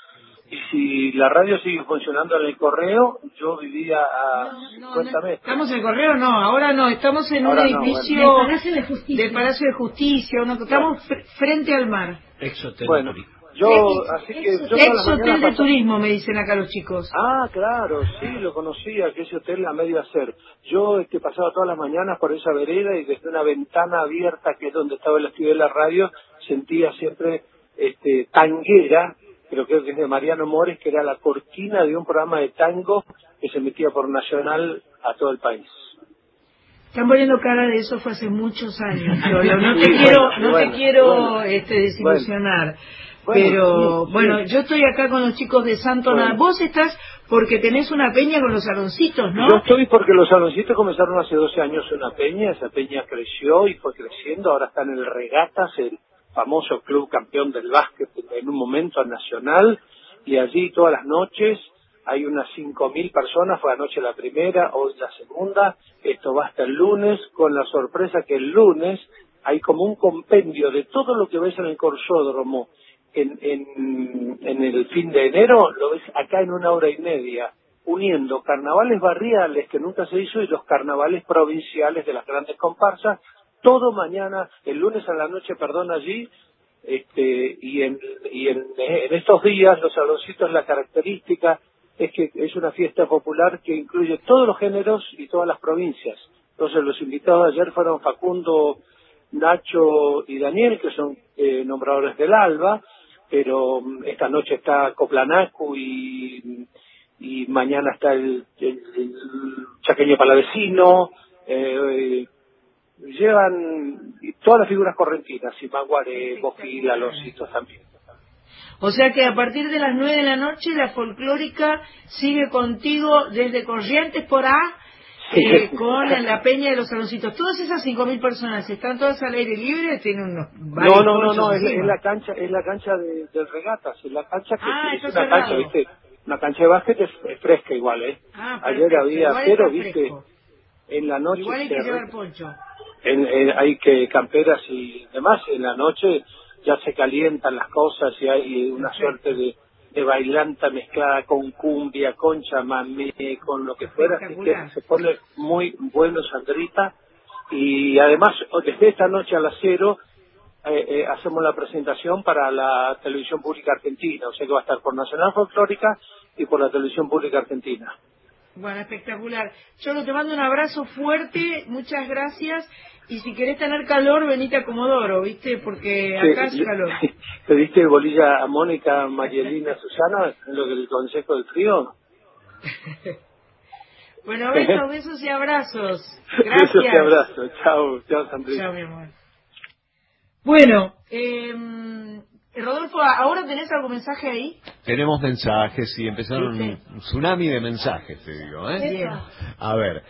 Y si la radio sigue funcionando en el correo, yo vivía a 50 metros. ¿Estamos en el correo? No, ahora no. Estamos en Ahora un no, edificio Del Palacio de Justicia. del Palacio de Justicia. uno- estamos fr- frente al mar. Ex hotel Bueno, yo, Ex- así que ex yo Ex hotel de turismo, me dicen acá los chicos. Ah, claro, sí, lo conocía, que ese hotel a medio hacer. Yo este, pasaba todas las mañanas por esa vereda y desde una ventana abierta, que es donde estaba el estudio de la radio, sentía siempre este, tanguera, creo que es de Mariano Mores, que era la cortina de un programa de tango que se emitía por Nacional a todo el país. Están poniendo cara de eso fue hace muchos años. [laughs] No te Sí, quiero, bueno, no bueno, te quiero bueno. este, desilusionar. Pero sí, bueno, sí. yo estoy acá con los chicos de Santo Bueno. Nada. Vos estás porque tenés una peña con los saloncitos, ¿no? Yo estoy porque los saloncitos comenzaron hace 12 años una peña, esa peña creció y fue creciendo, ahora está en el Regatas, el famoso club campeón del básquet en un momento nacional, y allí todas las noches hay unas 5.000 personas, fue anoche la primera, hoy la segunda, esto va hasta el lunes, con la sorpresa que el lunes hay como un compendio de todo lo que ves en el corsódromo en, en, en el fin de enero, lo ves acá en una hora y media, uniendo carnavales barriales que nunca se hizo y los carnavales provinciales de las grandes comparsas, todo mañana, el lunes a la noche, perdón, allí, este, y en, y en, estos días los saloncitos la característica es que es una fiesta popular que incluye todos los géneros y todas las provincias. Entonces los invitados ayer fueron Facundo, Nacho y Daniel, que son eh, nombradores del ALBA, pero mm, esta noche está Coplanacu y, mañana está el Chaqueño Palavecino, eh, llevan todas las figuras correntinas, Simaguare, Bofila, los hitos también. O sea que a partir de las 9 de la noche la folclórica sigue contigo desde Corrientes por A eh, con la peña de los saloncitos. Todas esas 5.000 personas están todas al aire libre, tienen unos No, no, no, no, es, la cancha, es la cancha de, del regatas, es la cancha que Ah, es una cancha, viste, una cancha de básquet es, es fresca igual, eh. Ah, Ayer perfecto. había cero, viste, en la noche Igual hay que llevar poncho. En- en- hay que camperas y demás, en la noche ya se calientan las cosas y hay una suerte de, de bailanta mezclada con cumbia, con chamamé, con lo que fuera, así que se pone muy bueno Sandrita y además desde esta noche a las cero eh, eh, hacemos la presentación para la televisión pública argentina, o sea que va a estar por Nacional Folclórica y por la televisión pública argentina. Bueno, espectacular. Cholo, te mando un abrazo fuerte, muchas gracias. Y si querés tener calor, venite a Comodoro, ¿viste? Porque acá Sí, hace calor. [laughs] ¿Te diste bolilla a Mónica, Marielina, Susana en lo del Consejo del Trío? [laughs] Bueno, besos, [laughs] besos y abrazos. Besos Gracias. y abrazo. Chao, chao, Sandrita. Chao, mi amor. Bueno, eh, Rodolfo, ¿ahora tenés algún mensaje ahí? Tenemos mensajes y empezaron un tsunami de mensajes, te digo, ¿eh? Bien. A ver,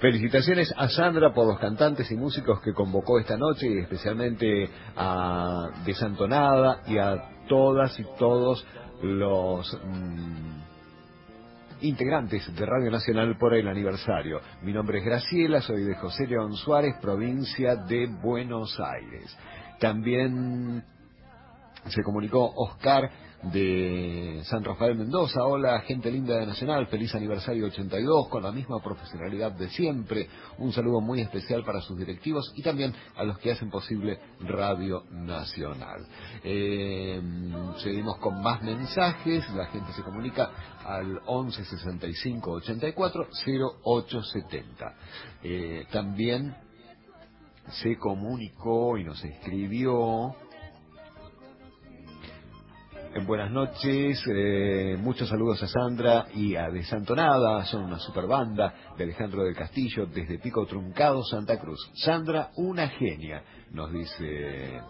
Felicitaciones a Sandra por los cantantes y músicos que convocó esta noche y especialmente a Desantonada y a todas y todos los mm, integrantes de Radio Nacional por el aniversario. Mi nombre es Graciela, soy de José León Suárez, provincia de Buenos Aires. También se comunicó Oscar de San Rafael Mendoza. Hola, gente linda de Nacional, feliz aniversario 82, con la misma profesionalidad de siempre. Un saludo muy especial para sus directivos y también a los que hacen posible Radio Nacional. Eh, seguimos con más mensajes, la gente se comunica al 11 65 84 0870. Eh, también se comunicó y nos escribió buenas noches, eh, muchos saludos a Sandra y a Desantonada, son una super banda de Alejandro del Castillo desde Pico Truncado, Santa Cruz. Sandra, una genia, nos dice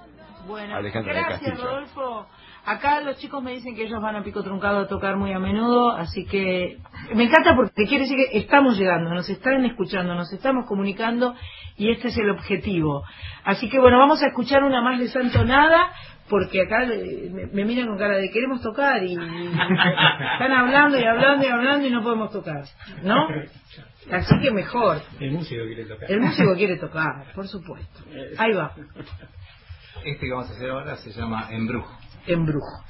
Bueno, Alejandro del gracias Castillo. Rodolfo. Acá los chicos me dicen que ellos van a Pico Truncado a tocar muy a menudo, así que me encanta porque quiere decir que estamos llegando, nos están escuchando, nos estamos comunicando y este es el objetivo. Así que bueno, vamos a escuchar una más de Santo Nada porque acá eh, me, me miran con cara de queremos tocar y, y [laughs] están hablando y hablando y hablando y no podemos tocar, ¿no? [laughs] Así que mejor. El músico quiere tocar. El músico quiere tocar, por supuesto. Ahí va, Este que vamos a hacer ahora se llama Embrujo. embrujo.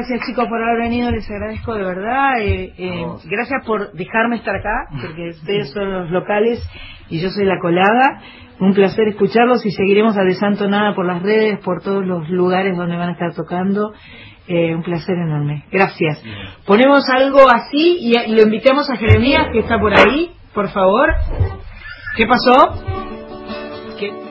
Gracias chicos por haber venido, les agradezco de verdad. eh, eh, gracias por dejarme estar acá, porque ustedes son los locales y yo soy la colada. Un placer escucharlos y seguiremos a De Santo Nada por las redes, por todos los lugares donde van a estar tocando. Eh, un placer enorme. Gracias. Ponemos algo así y, y lo invitamos a Jeremías que está por ahí, por favor. ¿Qué pasó? ¿Qué?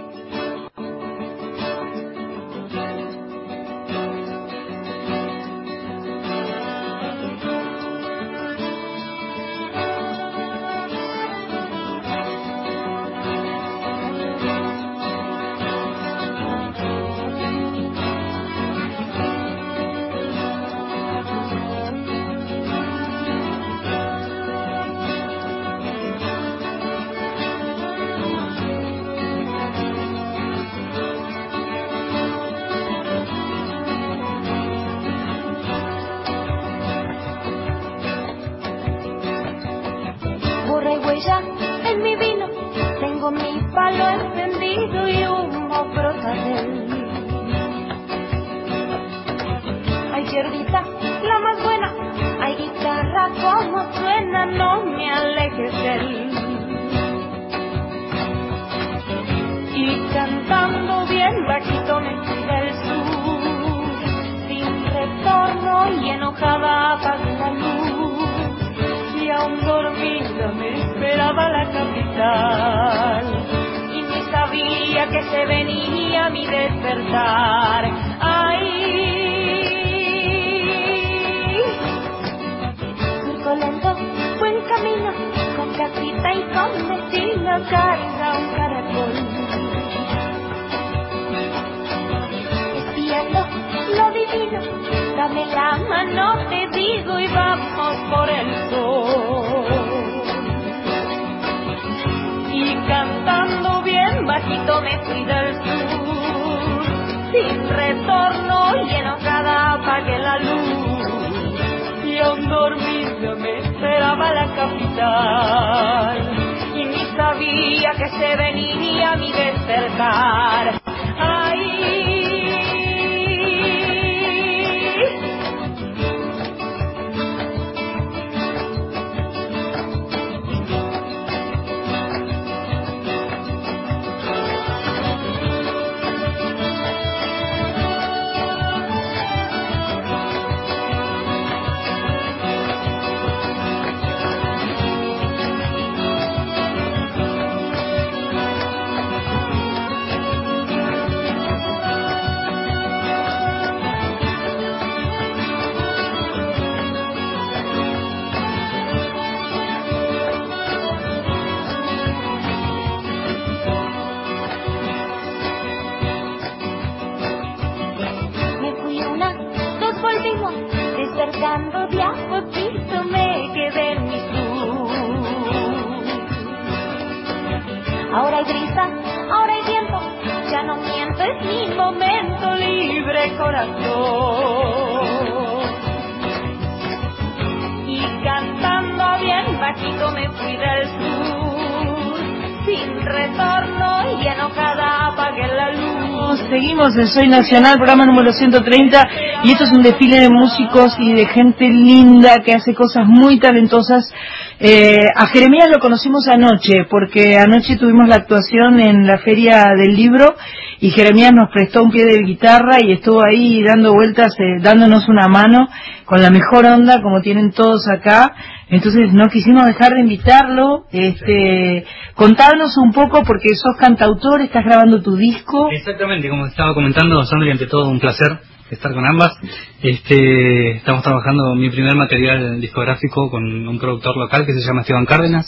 Soy Nacional, programa número 130, y esto es un desfile de músicos y de gente linda que hace cosas muy talentosas. Eh, a Jeremías lo conocimos anoche, porque anoche tuvimos la actuación en la Feria del Libro, y Jeremías nos prestó un pie de guitarra y estuvo ahí dando vueltas, eh, dándonos una mano, con la mejor onda, como tienen todos acá. Entonces no quisimos dejar de invitarlo. Este, contanos un poco, porque sos cantautor, estás grabando tu disco. Exactamente, como estaba comentando, Sandra, ante todo un placer estar con ambas. Este, estamos trabajando mi primer material discográfico con un productor local que se llama Esteban Cárdenas.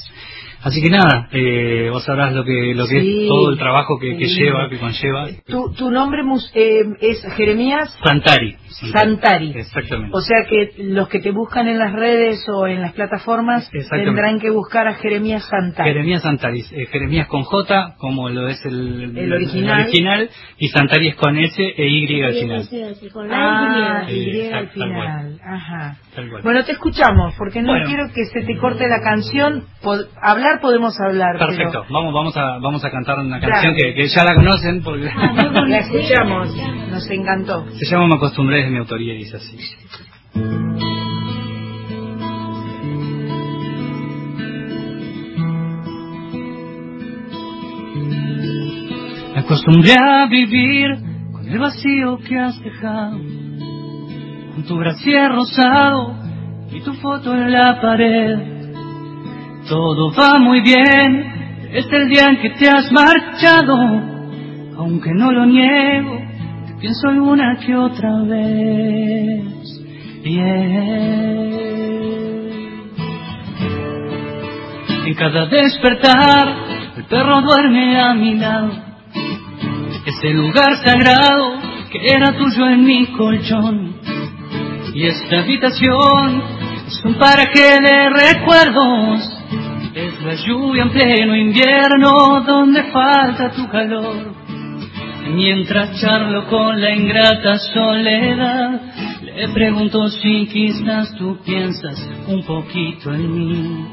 Así que nada, eh, vos sabrás lo que lo que Sí. es todo el trabajo que, que Sí. lleva, que conlleva. Tu, tu nombre eh, es Jeremías Santari. Santari. Exactamente. O sea que los que te buscan en las redes o en las plataformas tendrán que buscar a Jeremías Santari. Jeremías Santari. Eh, Jeremías con J, como lo es el, El original. original, y Santari es con S e Y al final. Con la Ah, Y. Y al final. Ajá. Bueno, te escuchamos, porque no Bueno. quiero que se te corte la canción. Pod- hablar podemos hablar, Perfecto, vamos vamos a vamos a cantar una Claro. canción que, que ya la conocen porque pero [laughs] la escuchamos. Nos encantó. se llama Me acostumbré es de mi autoría dice así. Me acostumbré a vivir con el vacío que has dejado, con tu brasier rosado y tu foto en la pared. Todo va muy bien desde el día en que te has marchado, aunque no lo niego, pienso alguna que otra vez. Bien. En cada despertar, el perro duerme a mi lado. Ese lugar sagrado que era tuyo en mi colchón. Y esta habitación es un paraje de recuerdos. Es la lluvia en pleno invierno donde falta tu calor. Mientras charlo con la ingrata soledad, le pregunto si quizás tú piensas un poquito en mí.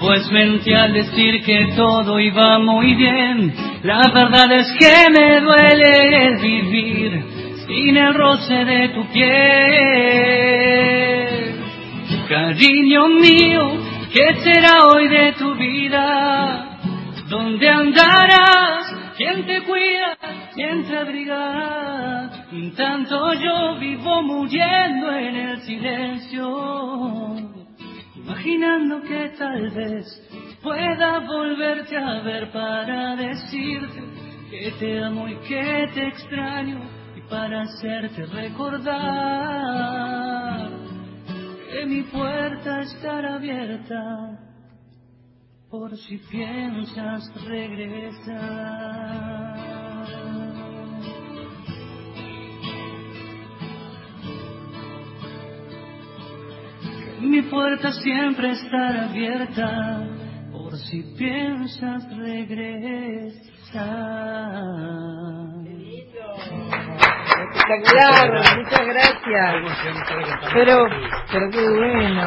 Pues mentí al decir que todo iba muy bien. La verdad es que me duele el vivir sin el roce de tu piel. Cariño mío, ¿qué será hoy de tu vida? ¿Dónde andarás? ¿Quién te cuida? ¿Quién te abriga? En tanto yo vivo muriendo en el silencio imaginando que tal vez pueda volverte a ver para decirte que te amo y que te extraño y para hacerte recordar que mi puerta estará abierta por si piensas regresar. Mi puerta siempre estará abierta por si piensas regresar. Espectacular, muchas gracias. Pero, pero qué bueno,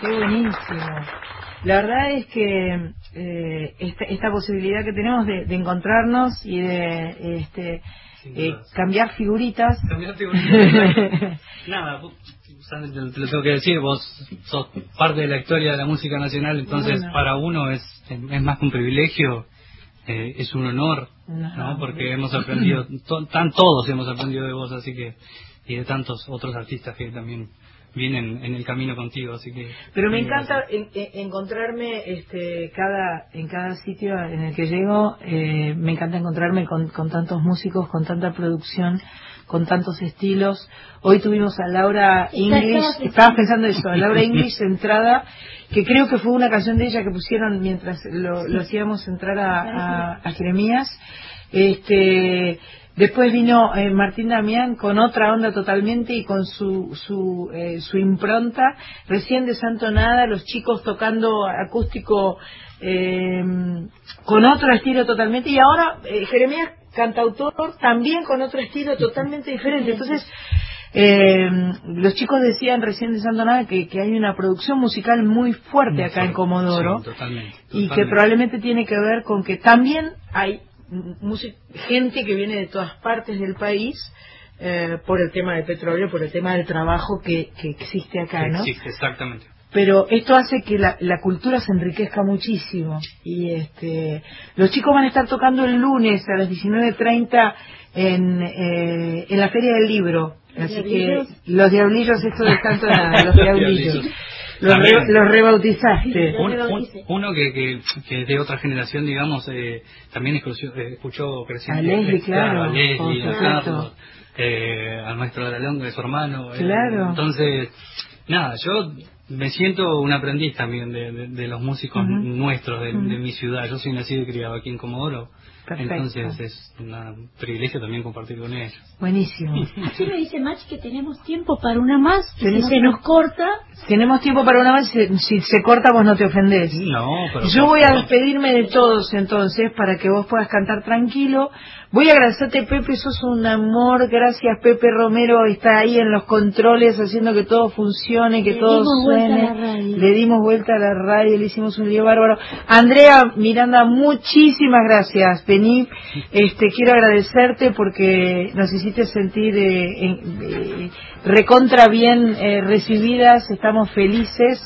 qué buenísimo. La verdad es que eh, esta, esta posibilidad que tenemos de, de encontrarnos y de este, eh, cambiar figuritas. Cambiar figuritas. [laughs] Nada, te, te lo tengo que decir, vos sos parte de la historia de la música nacional, entonces Bueno. para uno es, es más que un privilegio, eh, es un honor, No. ¿no? Porque hemos aprendido, to- tan todos hemos aprendido de vos, así que, y de tantos otros artistas que también vienen en el camino contigo, así que... Pero me encanta en- en- encontrarme este, cada, en cada sitio en el que llego, eh, me encanta encontrarme con, con tantos músicos, con tanta producción, con tantos estilos. Hoy tuvimos a Laura English, estabas estaba pensando eso, a Laura [laughs] English entrada, que creo que fue una canción de ella que pusieron mientras lo, lo hacíamos entrar a, a, a Jeremías. Este, después vino eh, Martín Damián con otra onda totalmente y con su, su, eh, su impronta. Recién de Santo Nada, los chicos tocando acústico eh, con otro estilo totalmente. Y ahora eh, Jeremías, cantautor, también con otro estilo totalmente diferente. Entonces, eh, los chicos decían recién de Santo Nada que, que hay una producción musical muy fuerte acá en Comodoro Sí, totalmente. y que probablemente tiene que ver con que también hay gente que viene de todas partes del país eh, por el tema del petróleo, por el tema del trabajo que, que existe acá, ¿no? Sí, exactamente. Pero esto hace que la, la cultura se enriquezca muchísimo y este los chicos van a estar tocando el lunes a las 19.30 en, eh, en la Feria del Libro. Así que los diablillos, esto de tanto nada, [laughs] los diablillos. Los, re- los rebautizaste. Un- un- uno que, que, que es de otra generación, digamos, eh, también escuchó, escuchó creciendo. A Leslie, claro, A Leslie, a. Carlos, eh, al maestro de la Longa, de su hermano. eh, entonces, nada, yo me siento un aprendiz también de, de- de los músicos nuestros de, mi ciudad. Yo soy nacido y criado aquí en Comodoro. Perfecto. Entonces es un privilegio también compartir con ellos. Buenísimo. Así me dice Mach que tenemos tiempo para una más, si Tenemos- se nos corta, Tenemos tiempo para una vez, si, si se corta vos no te ofendés. No, pero Yo voy a despedirme de todos entonces para que vos puedas cantar tranquilo. Voy a agradecerte Pepe, sos un amor, gracias Pepe Romero, está ahí en los controles haciendo que todo funcione, que Le todo dimos vuelta suene. a la radio. Le dimos vuelta a la radio, le hicimos un lío bárbaro. Andrea Miranda, muchísimas gracias. Vení, este, quiero agradecerte porque nos hiciste sentir eh, eh, recontra bien eh, recibidas, estamos felices.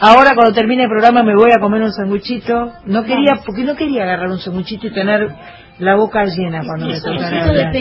Ahora cuando termine el programa me voy a comer un sanguchito. No quería, porque no quería agarrar un sanguchito y tener la boca llena cuando me tocara hablar.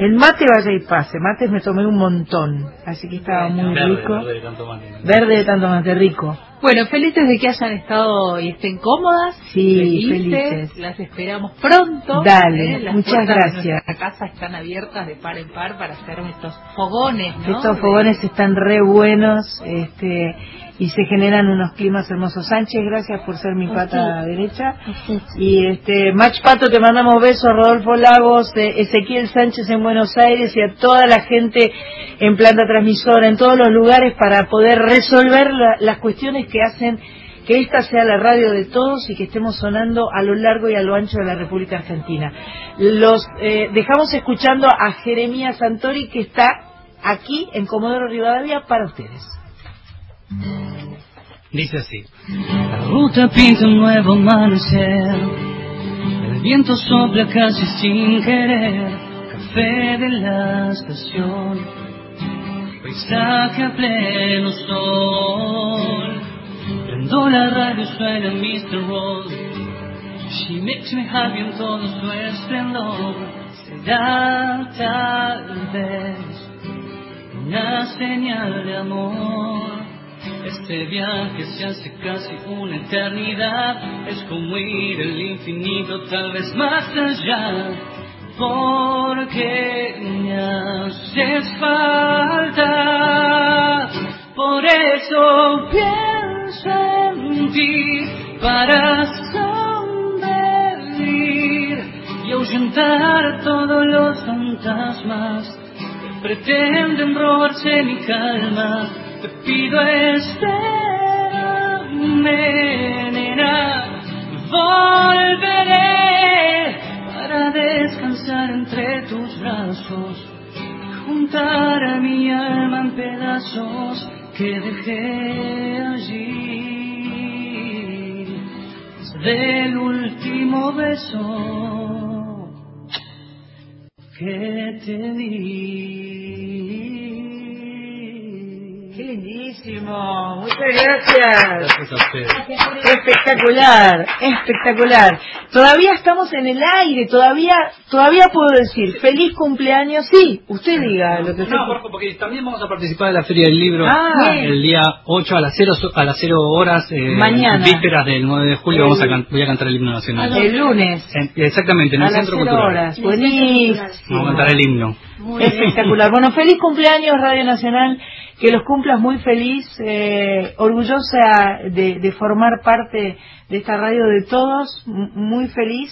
El mate vaya y pase, mates me tomé un montón, así que estaba muy Verde, rico. verde de tanto mate. Verde de tanto mate rico. Bueno, felices de que hayan estado y estén cómodas. Sí, felices. Las esperamos pronto. Dale, ¿eh? Las muchas puertas de gracias. nuestra casa están abiertas de par en par para hacer estos fogones, ¿no? Estos fogones están re buenos este, y se generan unos climas hermosos. Sánchez, gracias por ser mi pata derecha. Y este, Mach Pato, te mandamos besos, Rodolfo Lagos, eh, Ezequiel Sánchez en Buenos Aires y a toda la gente en planta transmisora, en todos los lugares para poder resolver la- las cuestiones que hacen que esta sea la radio de todos y que estemos sonando a lo largo y a lo ancho de la República Argentina. Los eh, dejamos escuchando a Jeremías Santori que está aquí en Comodoro Rivadavia para ustedes. Dice así. La ruta pinta un nuevo amanecer. El viento sopla casi sin querer. Café de la estación. Paisaje a pleno sol. Prendo la radio, suena Mr. Roll. She makes me happy en todo su esplendor. Será tal vez una señal de amor. Este viaje se hace casi una eternidad, es como ir al infinito, tal vez más allá, porque me haces falta. Por eso pienso en ti para sonreír y ahuyentar todos los fantasmas que pretenden robarse mi calma. Te pido espérame, nena, volveré para descansar entre tus brazos, juntar a mi alma en pedazos que dejé allí del último beso que te di. ¡Qué lindísimo! Muchas gracias. Gracias a ustedes. Espectacular, espectacular. Todavía estamos en el aire, todavía, todavía puedo decir feliz cumpleaños. Sí, usted diga lo que usted. No, por- porque también vamos a participar de la Feria del Libro Ah. el día 8 a las 0, a las 0 horas, eh, Mañana. vísperas del 9 de julio, vamos a can- voy a cantar el himno nacional. El lunes. En- exactamente, en a el las Centro Cultural. horas. Buenísimo. Vamos a cantar el himno. Espectacular. Bueno, feliz cumpleaños Radio Nacional, que los cumplas muy feliz, eh, orgullosa de, de formar parte de esta radio de todos, muy feliz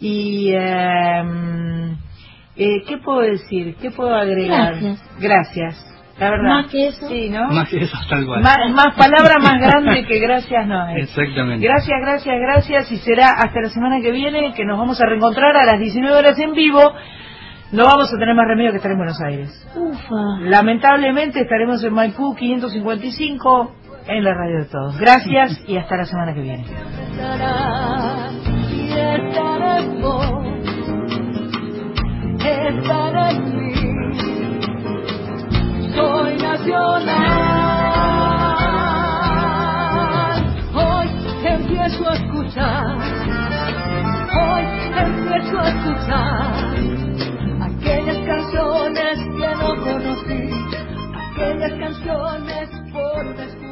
y eh, eh, ¿qué puedo decir? ¿Qué puedo agregar? Gracias. Gracias. La verdad. Más que eso. Sí, ¿no? Más que eso, tal cual. Más, más palabra más grande que gracias no hay. Exactamente. Gracias, gracias, gracias. Y será hasta la semana que viene que nos vamos a reencontrar a las 19 horas en vivo. No vamos a tener más remedio que estar en Buenos Aires. Ufa. Lamentablemente estaremos en Maipú 555 en la radio de todos. Gracias y hasta la semana que viene. y estará en vos, estará en mí. Soy nacional. Hoy empiezo a escuchar, hoy empiezo a escuchar aquellas canciones que no conocí, aquellas canciones por descubrir.